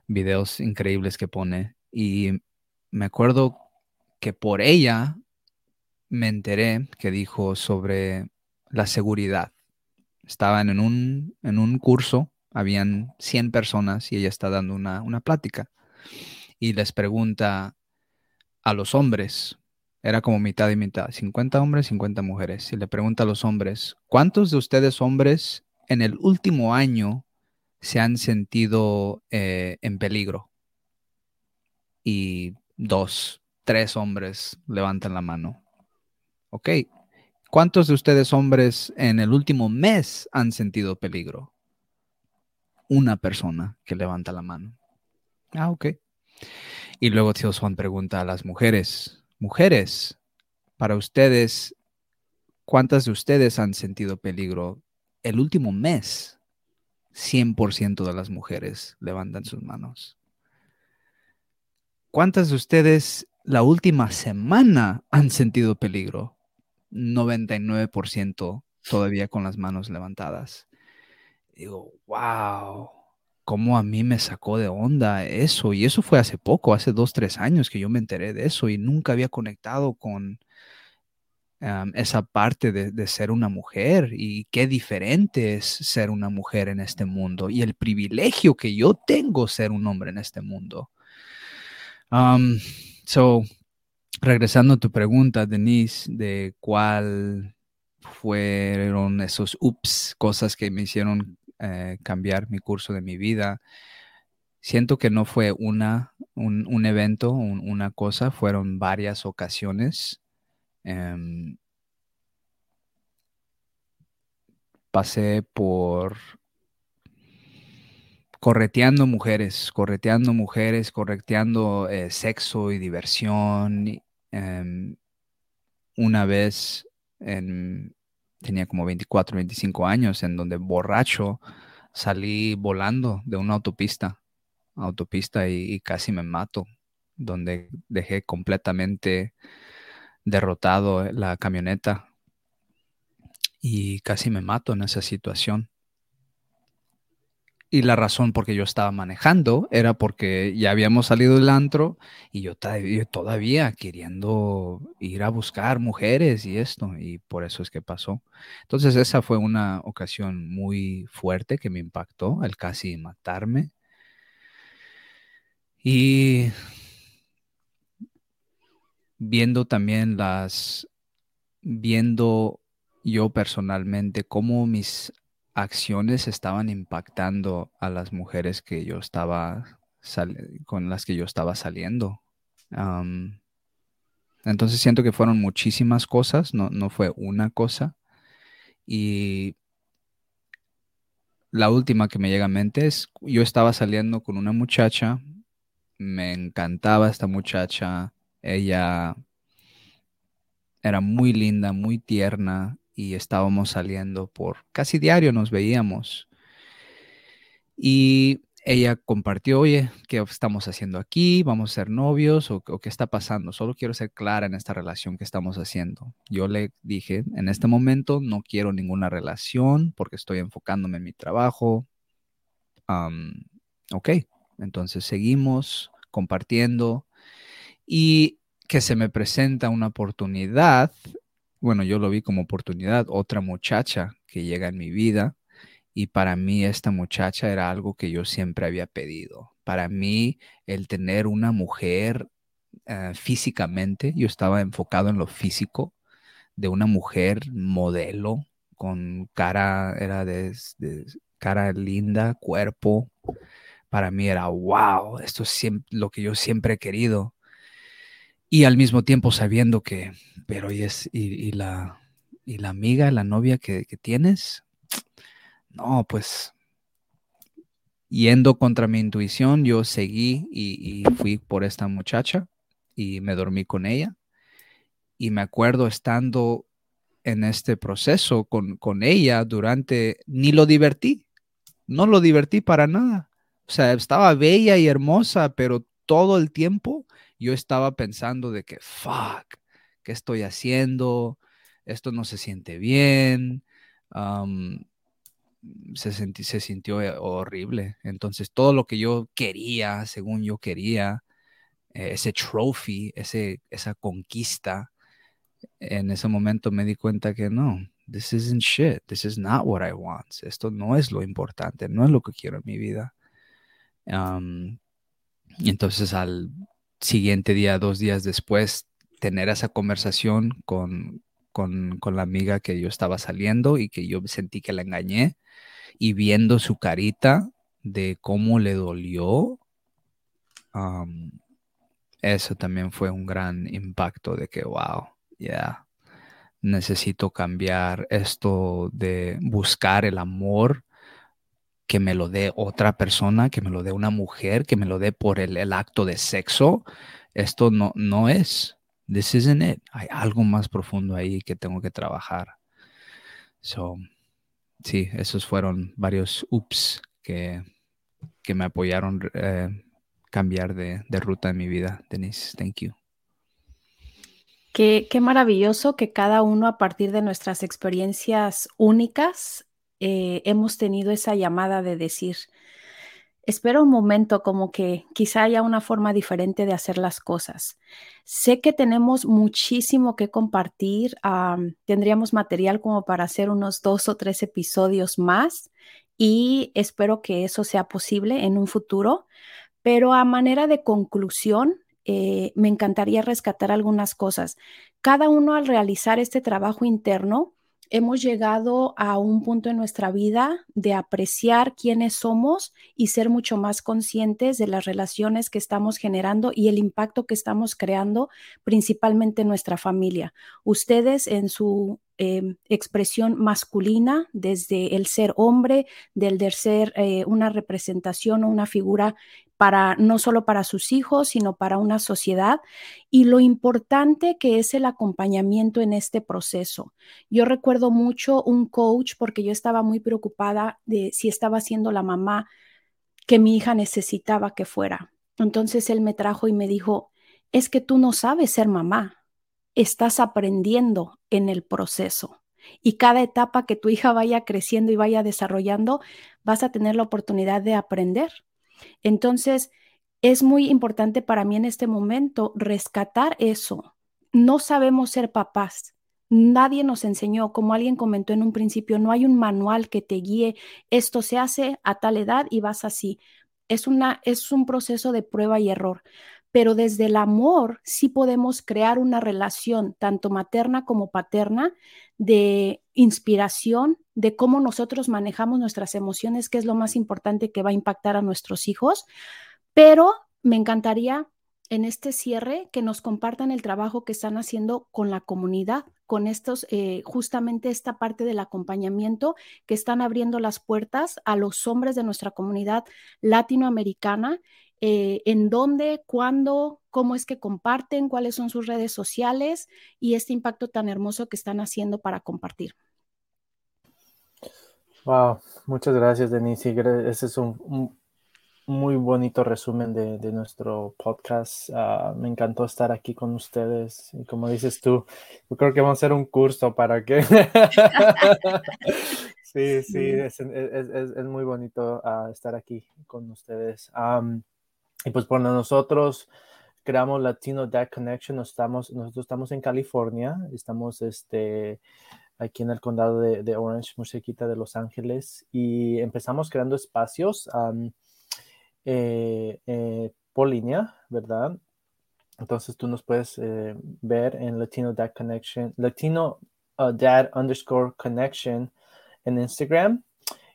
videos increíbles que pone. Y me acuerdo que por ella me enteré que dijo sobre la seguridad. Estaban en un, en un curso, habían 100 personas y ella está dando una, una plática. Y les pregunta a los hombres, era como mitad y mitad, 50 hombres, 50 mujeres. Y le pregunta a los hombres, ¿cuántos de ustedes hombres en el último año se han sentido eh, en peligro? Y dos, tres hombres levantan la mano. Ok. ¿Cuántos de ustedes hombres en el último mes han sentido peligro? Una persona que levanta la mano. Ah, ok. Y luego Tío Juan pregunta a las mujeres, Mujeres, para ustedes, ¿cuántas de ustedes han sentido peligro? El último mes, 100% de las mujeres levantan sus manos. ¿Cuántas de ustedes la última semana han sentido peligro? 99% todavía con las manos levantadas. Digo, wow cómo a mí me sacó de onda eso. Y eso fue hace poco, hace dos, tres años que yo me enteré de eso y nunca había conectado con esa parte de, ser una mujer y qué diferente es ser una mujer en este mundo y el privilegio que yo tengo ser un hombre en este mundo. so, regresando a tu pregunta, Denise, de cuál fueron esos ups, cosas que me hicieron eh, cambiar mi curso de mi vida. Siento que no fue una, un, evento, una cosa, fueron varias ocasiones. Em, pasé por correteando mujeres, correteando mujeres, correteando eh, sexo y diversión. Em, una vez en, tenía como 24, 25 años, en donde borracho salí volando de una autopista, autopista y, casi me mato, donde dejé completamente derrotado la camioneta y casi me mato en esa situación. Y la razón por que yo estaba manejando era porque ya habíamos salido del antro y yo, todavía queriendo ir a buscar mujeres y esto, y por eso es que pasó. Entonces esa fue una ocasión muy fuerte que me impactó, el casi matarme. Y viendo también las, viendo yo personalmente cómo mis acciones estaban impactando a las mujeres que yo estaba con las que yo estaba saliendo. entonces siento que fueron muchísimas cosas, no, no fue una cosa. Y la última que me llega a mente es, yo estaba saliendo con una muchacha, me encantaba esta muchacha, ella era muy linda, muy tierna y estábamos saliendo por casi diario nos veíamos. Y ella compartió, oye, ¿qué estamos haciendo aquí? ¿Vamos a ser novios o, qué está pasando? Solo quiero ser clara en esta relación que estamos haciendo. Yo le dije, en este momento no quiero ninguna relación porque estoy enfocándome en mi trabajo. ok, entonces seguimos compartiendo y que se me presenta una oportunidad, bueno, yo lo vi como oportunidad, otra muchacha que llega en mi vida y para mí esta muchacha era algo que yo siempre había pedido. Para mí el tener una mujer eh, físicamente, yo estaba enfocado en lo físico, de una mujer modelo, con cara, era de, cara linda, cuerpo. Para mí era, wow, esto es lo que yo siempre he querido y al mismo tiempo sabiendo que, pero y, es, y, la, y la amiga, la novia que, tienes, no, pues yendo contra mi intuición, yo seguí y, fui por esta muchacha y me dormí con ella. Y me acuerdo estando en este proceso con, con ella durante, ni lo divertí, no lo divertí para nada. O sea, estaba bella y hermosa, pero todo el tiempo yo estaba pensando de que, fuck, ¿qué estoy haciendo? Esto no se siente bien. se, se sintió eh, horrible. Entonces, todo lo que yo quería, según yo quería, eh, ese trophy, ese, esa conquista, en ese momento me di cuenta que no, this isn't shit, this is not what I want. Esto no es lo importante, no es lo que quiero en mi vida. y entonces al siguiente día, dos días después, tener esa conversación con, con, la amiga que yo estaba saliendo y que yo sentí que la engañé y viendo su carita de cómo le dolió, eso también fue un gran impacto de que, wow, ya, necesito cambiar esto de buscar el amor que me lo dé otra persona, que me lo dé una mujer, que me lo dé por el, acto de sexo. Esto no, no es. This isn't it. Hay algo más profundo ahí que tengo que trabajar. So, sí, esos fueron varios ups que, que me apoyaron eh, cambiar de, de, ruta en mi vida, Denise. Thank you. Qué, qué maravilloso que cada uno a partir de nuestras experiencias únicas eh, hemos tenido esa llamada de decir, espera un momento, como que quizá haya una forma diferente de hacer las cosas. Sé que tenemos muchísimo que compartir, tendríamos material como para hacer unos dos o tres episodios más y espero que eso sea posible en un futuro, pero a manera de conclusión, eh, me encantaría rescatar algunas cosas. Cada uno al realizar este trabajo interno, hemos llegado a un punto en nuestra vida de apreciar quiénes somos y ser mucho más conscientes de las relaciones que estamos generando y el impacto que estamos creando principalmente en nuestra familia. Ustedes en su em, expresión masculina, desde el ser hombre, del de ser eh, una representación o una figura para no solo para sus hijos, sino para una sociedad y lo importante que es el acompañamiento en este proceso. Yo recuerdo mucho un coach porque yo estaba muy preocupada de si estaba siendo la mamá que mi hija necesitaba que fuera. Entonces él me trajo y me dijo, es que tú no sabes ser mamá, estás aprendiendo en el proceso. Y cada etapa que tu hija vaya creciendo y vaya desarrollando, vas a tener la oportunidad de aprender. Entonces, es muy importante para mí en este momento rescatar eso. No sabemos ser papás. Nadie nos enseñó, como alguien comentó en un principio, no hay un manual que te guíe, esto se hace a tal edad y vas así. es, una, es un proceso de prueba y error, pero desde el amor sí podemos crear una relación, tanto materna como paterna, de inspiración, de cómo nosotros manejamos nuestras emociones, que es lo más importante que va a impactar a nuestros hijos. Pero me encantaría en este cierre que nos compartan el trabajo que están haciendo con la comunidad, con estos, eh, justamente esta parte del acompañamiento que están abriendo las puertas a los hombres de nuestra comunidad latinoamericana, eh, en dónde, cuándo, cómo es que comparten, cuáles son sus redes sociales y este impacto tan hermoso que están haciendo para compartir. Wow, muchas gracias, Denise. Ese es un muy bonito resumen de, nuestro podcast. Ah, me encantó estar aquí con ustedes. Y como dices tú, yo creo que vamos a hacer un curso para que... sí, sí, es, muy bonito ah, estar aquí con ustedes. Y pues bueno, nosotros creamos Latino Dad Connection, estamos, nosotros estamos en California, estamos este, aquí en el condado de, Orange, muy cerquita de Los Ángeles, y empezamos creando espacios eh, por línea, ¿verdad? Entonces tú nos puedes eh, ver en Latino Dad Connection, Latino uh, Dad underscore Connection en Instagram.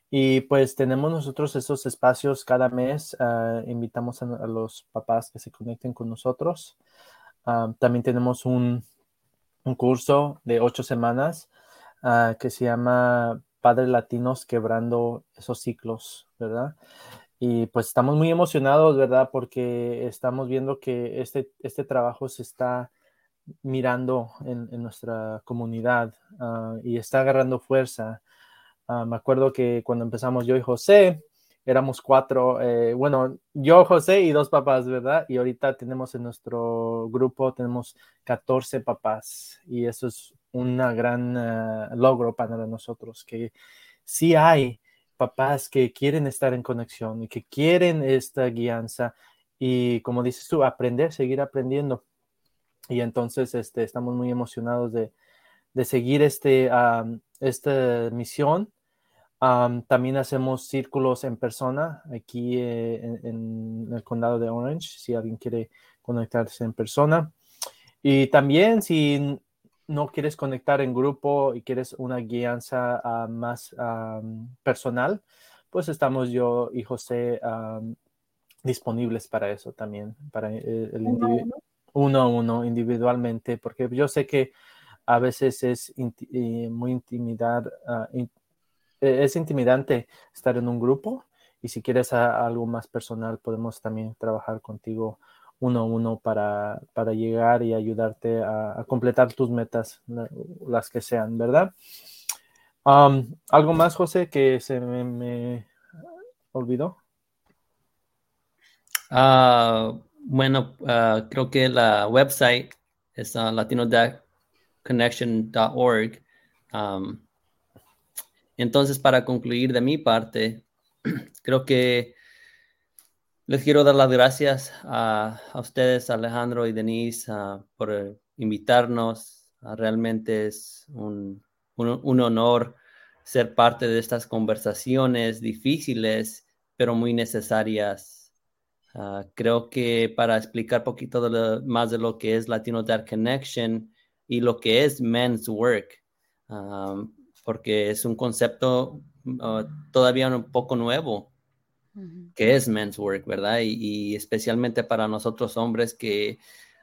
Y pues tenemos nosotros esos espacios cada mes. Uh, invitamos a, los papás que se conecten con nosotros. Um, también tenemos un, un, curso de ocho semanas uh, que se llama Padres Latinos Quebrando esos ciclos, ¿verdad? Y pues estamos muy emocionados, ¿verdad? Porque estamos viendo que este, este trabajo se está mirando en, nuestra comunidad ah, y está agarrando fuerza. Ah, me acuerdo que cuando empezamos yo y José, éramos cuatro, eh, bueno, yo, José y dos papás, ¿verdad? Y ahorita tenemos en nuestro grupo, tenemos 14 papás y eso es un gran ah, logro para nosotros, que sí hay papás que quieren estar en conexión y que quieren esta guianza y como dices tú, aprender, seguir aprendiendo. Y entonces este, estamos muy emocionados de, seguir este, esta misión. También hacemos círculos en persona aquí eh, en, el condado de Orange, si alguien quiere conectarse en persona. Y también si no quieres conectar en grupo y quieres una guianza ah, más personal, pues estamos yo y José disponibles para eso también, para eh, el, uno a uno individualmente, porque yo sé que a veces es muy intimidar, ah, e, es intimidante estar en un grupo y si quieres algo más personal podemos también trabajar contigo uno a uno para, para llegar y ayudarte a, completar tus metas, las que sean, ¿verdad? ¿Algo más, José, que se me, olvidó? Ah, bueno, ah, creo que la website es uh, latinoconnection.org. entonces, para concluir de mi parte, creo que les quiero dar las gracias a, ustedes, Alejandro y Denise, ah, por eh, invitarnos. Ah, realmente es un, honor ser parte de estas conversaciones difíciles, pero muy necesarias. Ah, creo que para explicar un poquito más de lo que es Latino Dad Connection y lo que es Men's Work, porque es un concepto todavía un poco nuevo que es men's work, ¿verdad? Y, especialmente para nosotros hombres que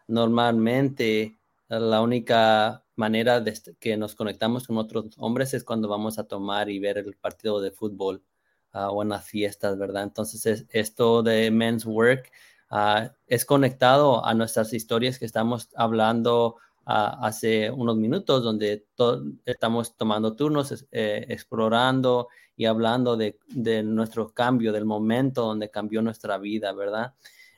normalmente la única manera de que nos conectamos con otros hombres es cuando vamos a tomar y ver el partido de fútbol ah, o en las fiestas, ¿verdad? Entonces esto de men's work ah, es conectado a nuestras historias que estamos hablando hace unos minutos, donde estamos tomando turnos, eh, explorando y hablando de, nuestro cambio, del momento donde cambió nuestra vida, ¿verdad?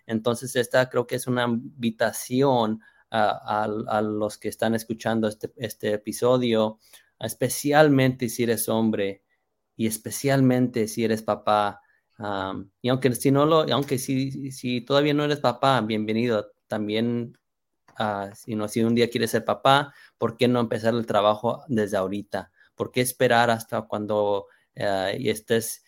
Entonces, esta creo que es una invitación a, los que están escuchando este, este, episodio, especialmente si eres hombre y especialmente si eres papá. y aunque si no lo, aunque si, si todavía no eres papá, bienvenido. También, uh, si, no, si un día quieres ser papá, ¿por qué no empezar el trabajo desde ahorita? ¿Por qué esperar hasta cuando eh, y estés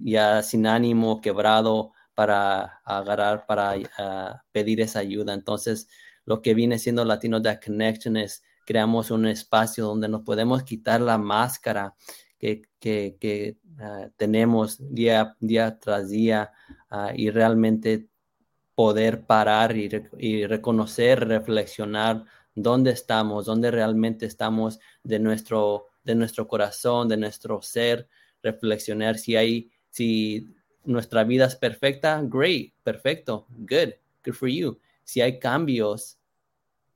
ya sin ánimo, quebrado, para agarrar, para ah, pedir esa ayuda. Entonces, lo que viene siendo Latino Dad Connection es creamos un espacio donde nos podemos quitar la máscara que, que, ah, tenemos día, día tras día y realmente poder parar y, reconocer, reflexionar dónde estamos, dónde realmente estamos de nuestro, de nuestro corazón, de nuestro ser, reflexionar si hay, si nuestra vida es perfecta, great, perfecto, good, good for you. Si hay cambios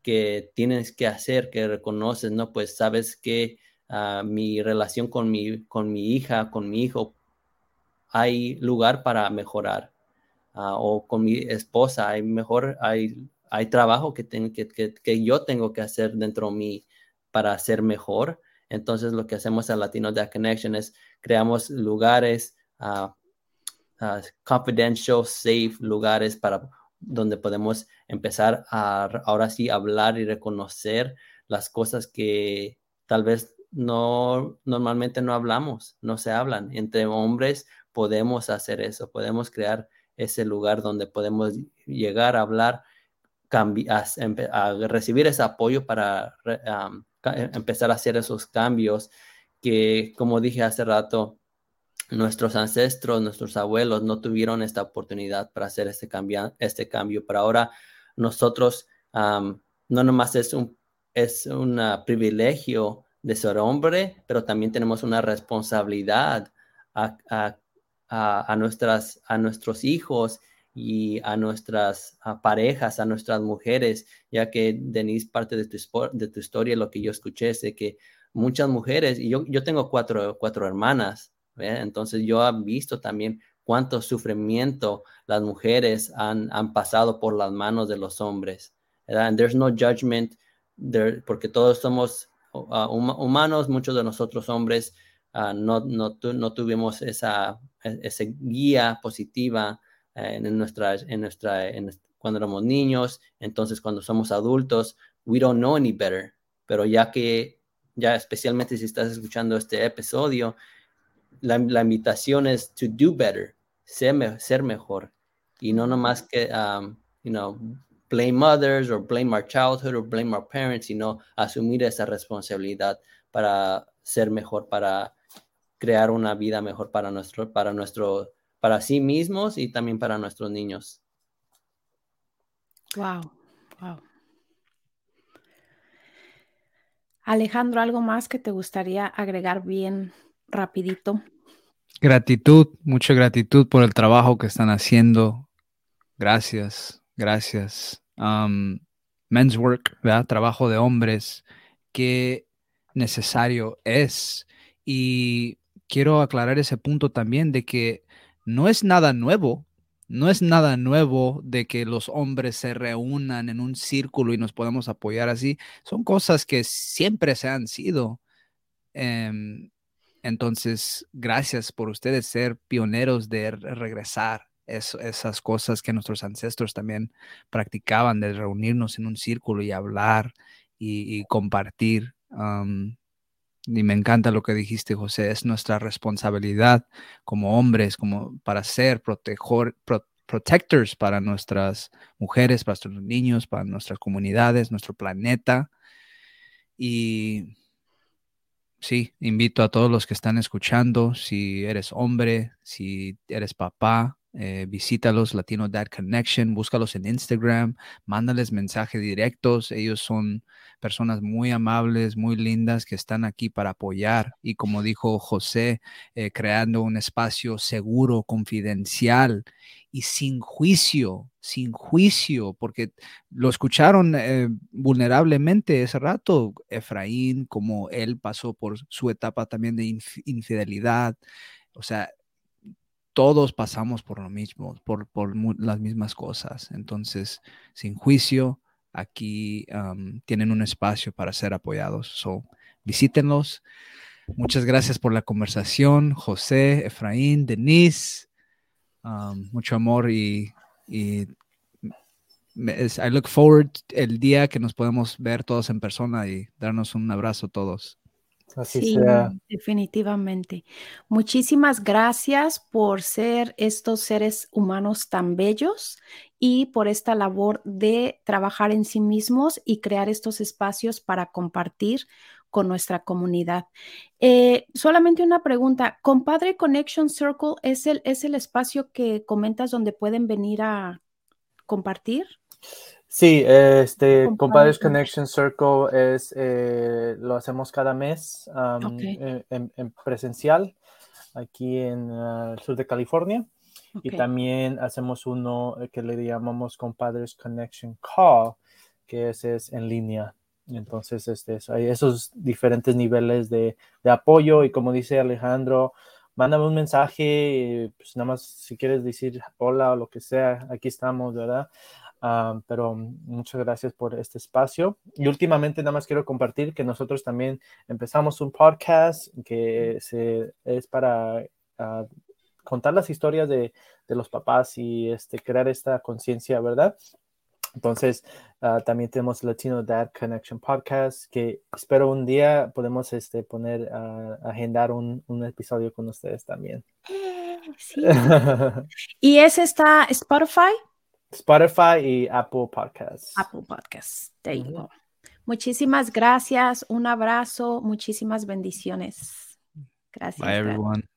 que tienes que hacer, que reconoces, ¿no? Pues sabes que uh, mi relación con mi, con mi hija, con mi hijo, hay lugar para mejorar. Uh, o con mi esposa, hay mejor, hay, hay trabajo que, que, que, que, yo tengo que hacer dentro de mí para ser mejor. Entonces lo que hacemos en Latino Dad Connection es creamos lugares uh, confidential, safe, lugares para donde podemos empezar a ahora sí hablar y reconocer las cosas que tal vez no normalmente no hablamos, no se hablan. Entre hombres podemos hacer eso, podemos crear ese lugar donde podemos llegar a hablar, a, recibir ese apoyo para empezar a hacer esos cambios que, como dije hace rato, nuestros ancestros, nuestros abuelos no tuvieron esta oportunidad para hacer este cambio, este cambio. Pero ahora nosotros no nomás es un, es un privilegio de ser hombre, pero también tenemos una responsabilidad a, a, nuestras, a nuestros hijos y a nuestras parejas, a nuestras mujeres, ya que Denise, parte de tu, de tu historia, lo que yo escuché es de que muchas mujeres, y yo, yo tengo cuatro, cuatro hermanas, entonces yo he visto también cuánto sufrimiento las mujeres han, han pasado por las manos de los hombres. And there's no judgment, there, porque todos somos uh, humanos, muchos de nosotros hombres uh, no, no, no, tuvimos esa, e, guía positiva eh, en, nuestra, en nuestra, cuando éramos niños, entonces cuando somos adultos, we don't know any better. Pero ya que, ya especialmente si estás escuchando este episodio, la, la, invitación es to do better, ser, ser mejor. Y no nomás que, um, you know, blame others or blame our childhood or blame our parents, sino asumir esa responsabilidad para ser mejor, para crear una vida mejor para nuestro, para nuestro, para sí mismos y también para nuestros niños. Wow, wow. Alejandro, ¿algo más que te gustaría agregar bien rapidito. Gratitud, mucha gratitud por el trabajo que están haciendo. Gracias, gracias. Um, men's work, ¿verdad? Trabajo de hombres, que necesario es. Y quiero aclarar ese punto también de que no es nada nuevo, no es nada nuevo de que los hombres se reúnan en un círculo y nos podamos apoyar así. Son cosas que siempre se han sido. Em, entonces, gracias por ustedes ser pioneros de regresar esas cosas que nuestros ancestros también practicaban, de reunirnos en un círculo y hablar y, compartir. Y me encanta lo que dijiste, José, es nuestra responsabilidad como hombres, como para ser protector, protectors para nuestras mujeres, para nuestros niños, para nuestras comunidades, nuestro planeta. Y sí, invito a todos los que están escuchando, si eres hombre, si eres papá, eh, visítalos, Latino Dad Connection, búscalos en Instagram, mándales mensajes directos. Ellos son personas muy amables, muy lindas que están aquí para apoyar. Y como dijo José, eh, creando un espacio seguro, confidencial y sin juicio, sin juicio, porque lo escucharon eh, vulnerablemente ese rato, Efraín, como él pasó por su etapa también de infidelidad. O sea, todos pasamos por lo mismo, por, las mismas cosas. Entonces, sin juicio, aquí tienen un espacio para ser apoyados. So, visítenlos. Muchas gracias por la conversación, José, Efraín, Denise. mucho amor y, y I look forward el día que nos podemos ver todos en persona y darnos un abrazo todos. Así sí, sea. definitivamente. Muchísimas gracias por ser estos seres humanos tan bellos y por esta labor de trabajar en sí mismos y crear estos espacios para compartir con nuestra comunidad. Eh, solamente una pregunta, ¿Compadre Connection Circle es el, es el espacio que comentas donde pueden venir a compartir? Sí, este Compadres Connection Circle es eh, lo hacemos cada mes eh, en, presencial aquí en ah, el sur de California. Y también hacemos uno que le llamamos Compadres Connection Call, que ese es en línea. Entonces, este, hay esos diferentes niveles de, apoyo y como dice Alejandro, mándame un mensaje, pues nada más si quieres decir hola o lo que sea, aquí estamos, ¿verdad? Ah, pero muchas gracias por este espacio. Y últimamente nada más quiero compartir que nosotros también empezamos un podcast que se, es para ah, contar las historias de, de, los papás y este, crear esta conciencia, ¿verdad? Entonces, ah, también tenemos Latino Dad Connection Podcast, que espero un día podemos este, poner, agendar un, un, episodio con ustedes también. Sí. ¿Y ese está Spotify? Spotify y Apple Podcasts. Apple Podcasts. There Muchísimas gracias, un abrazo, muchísimas bendiciones. Gracias. Bye, everyone.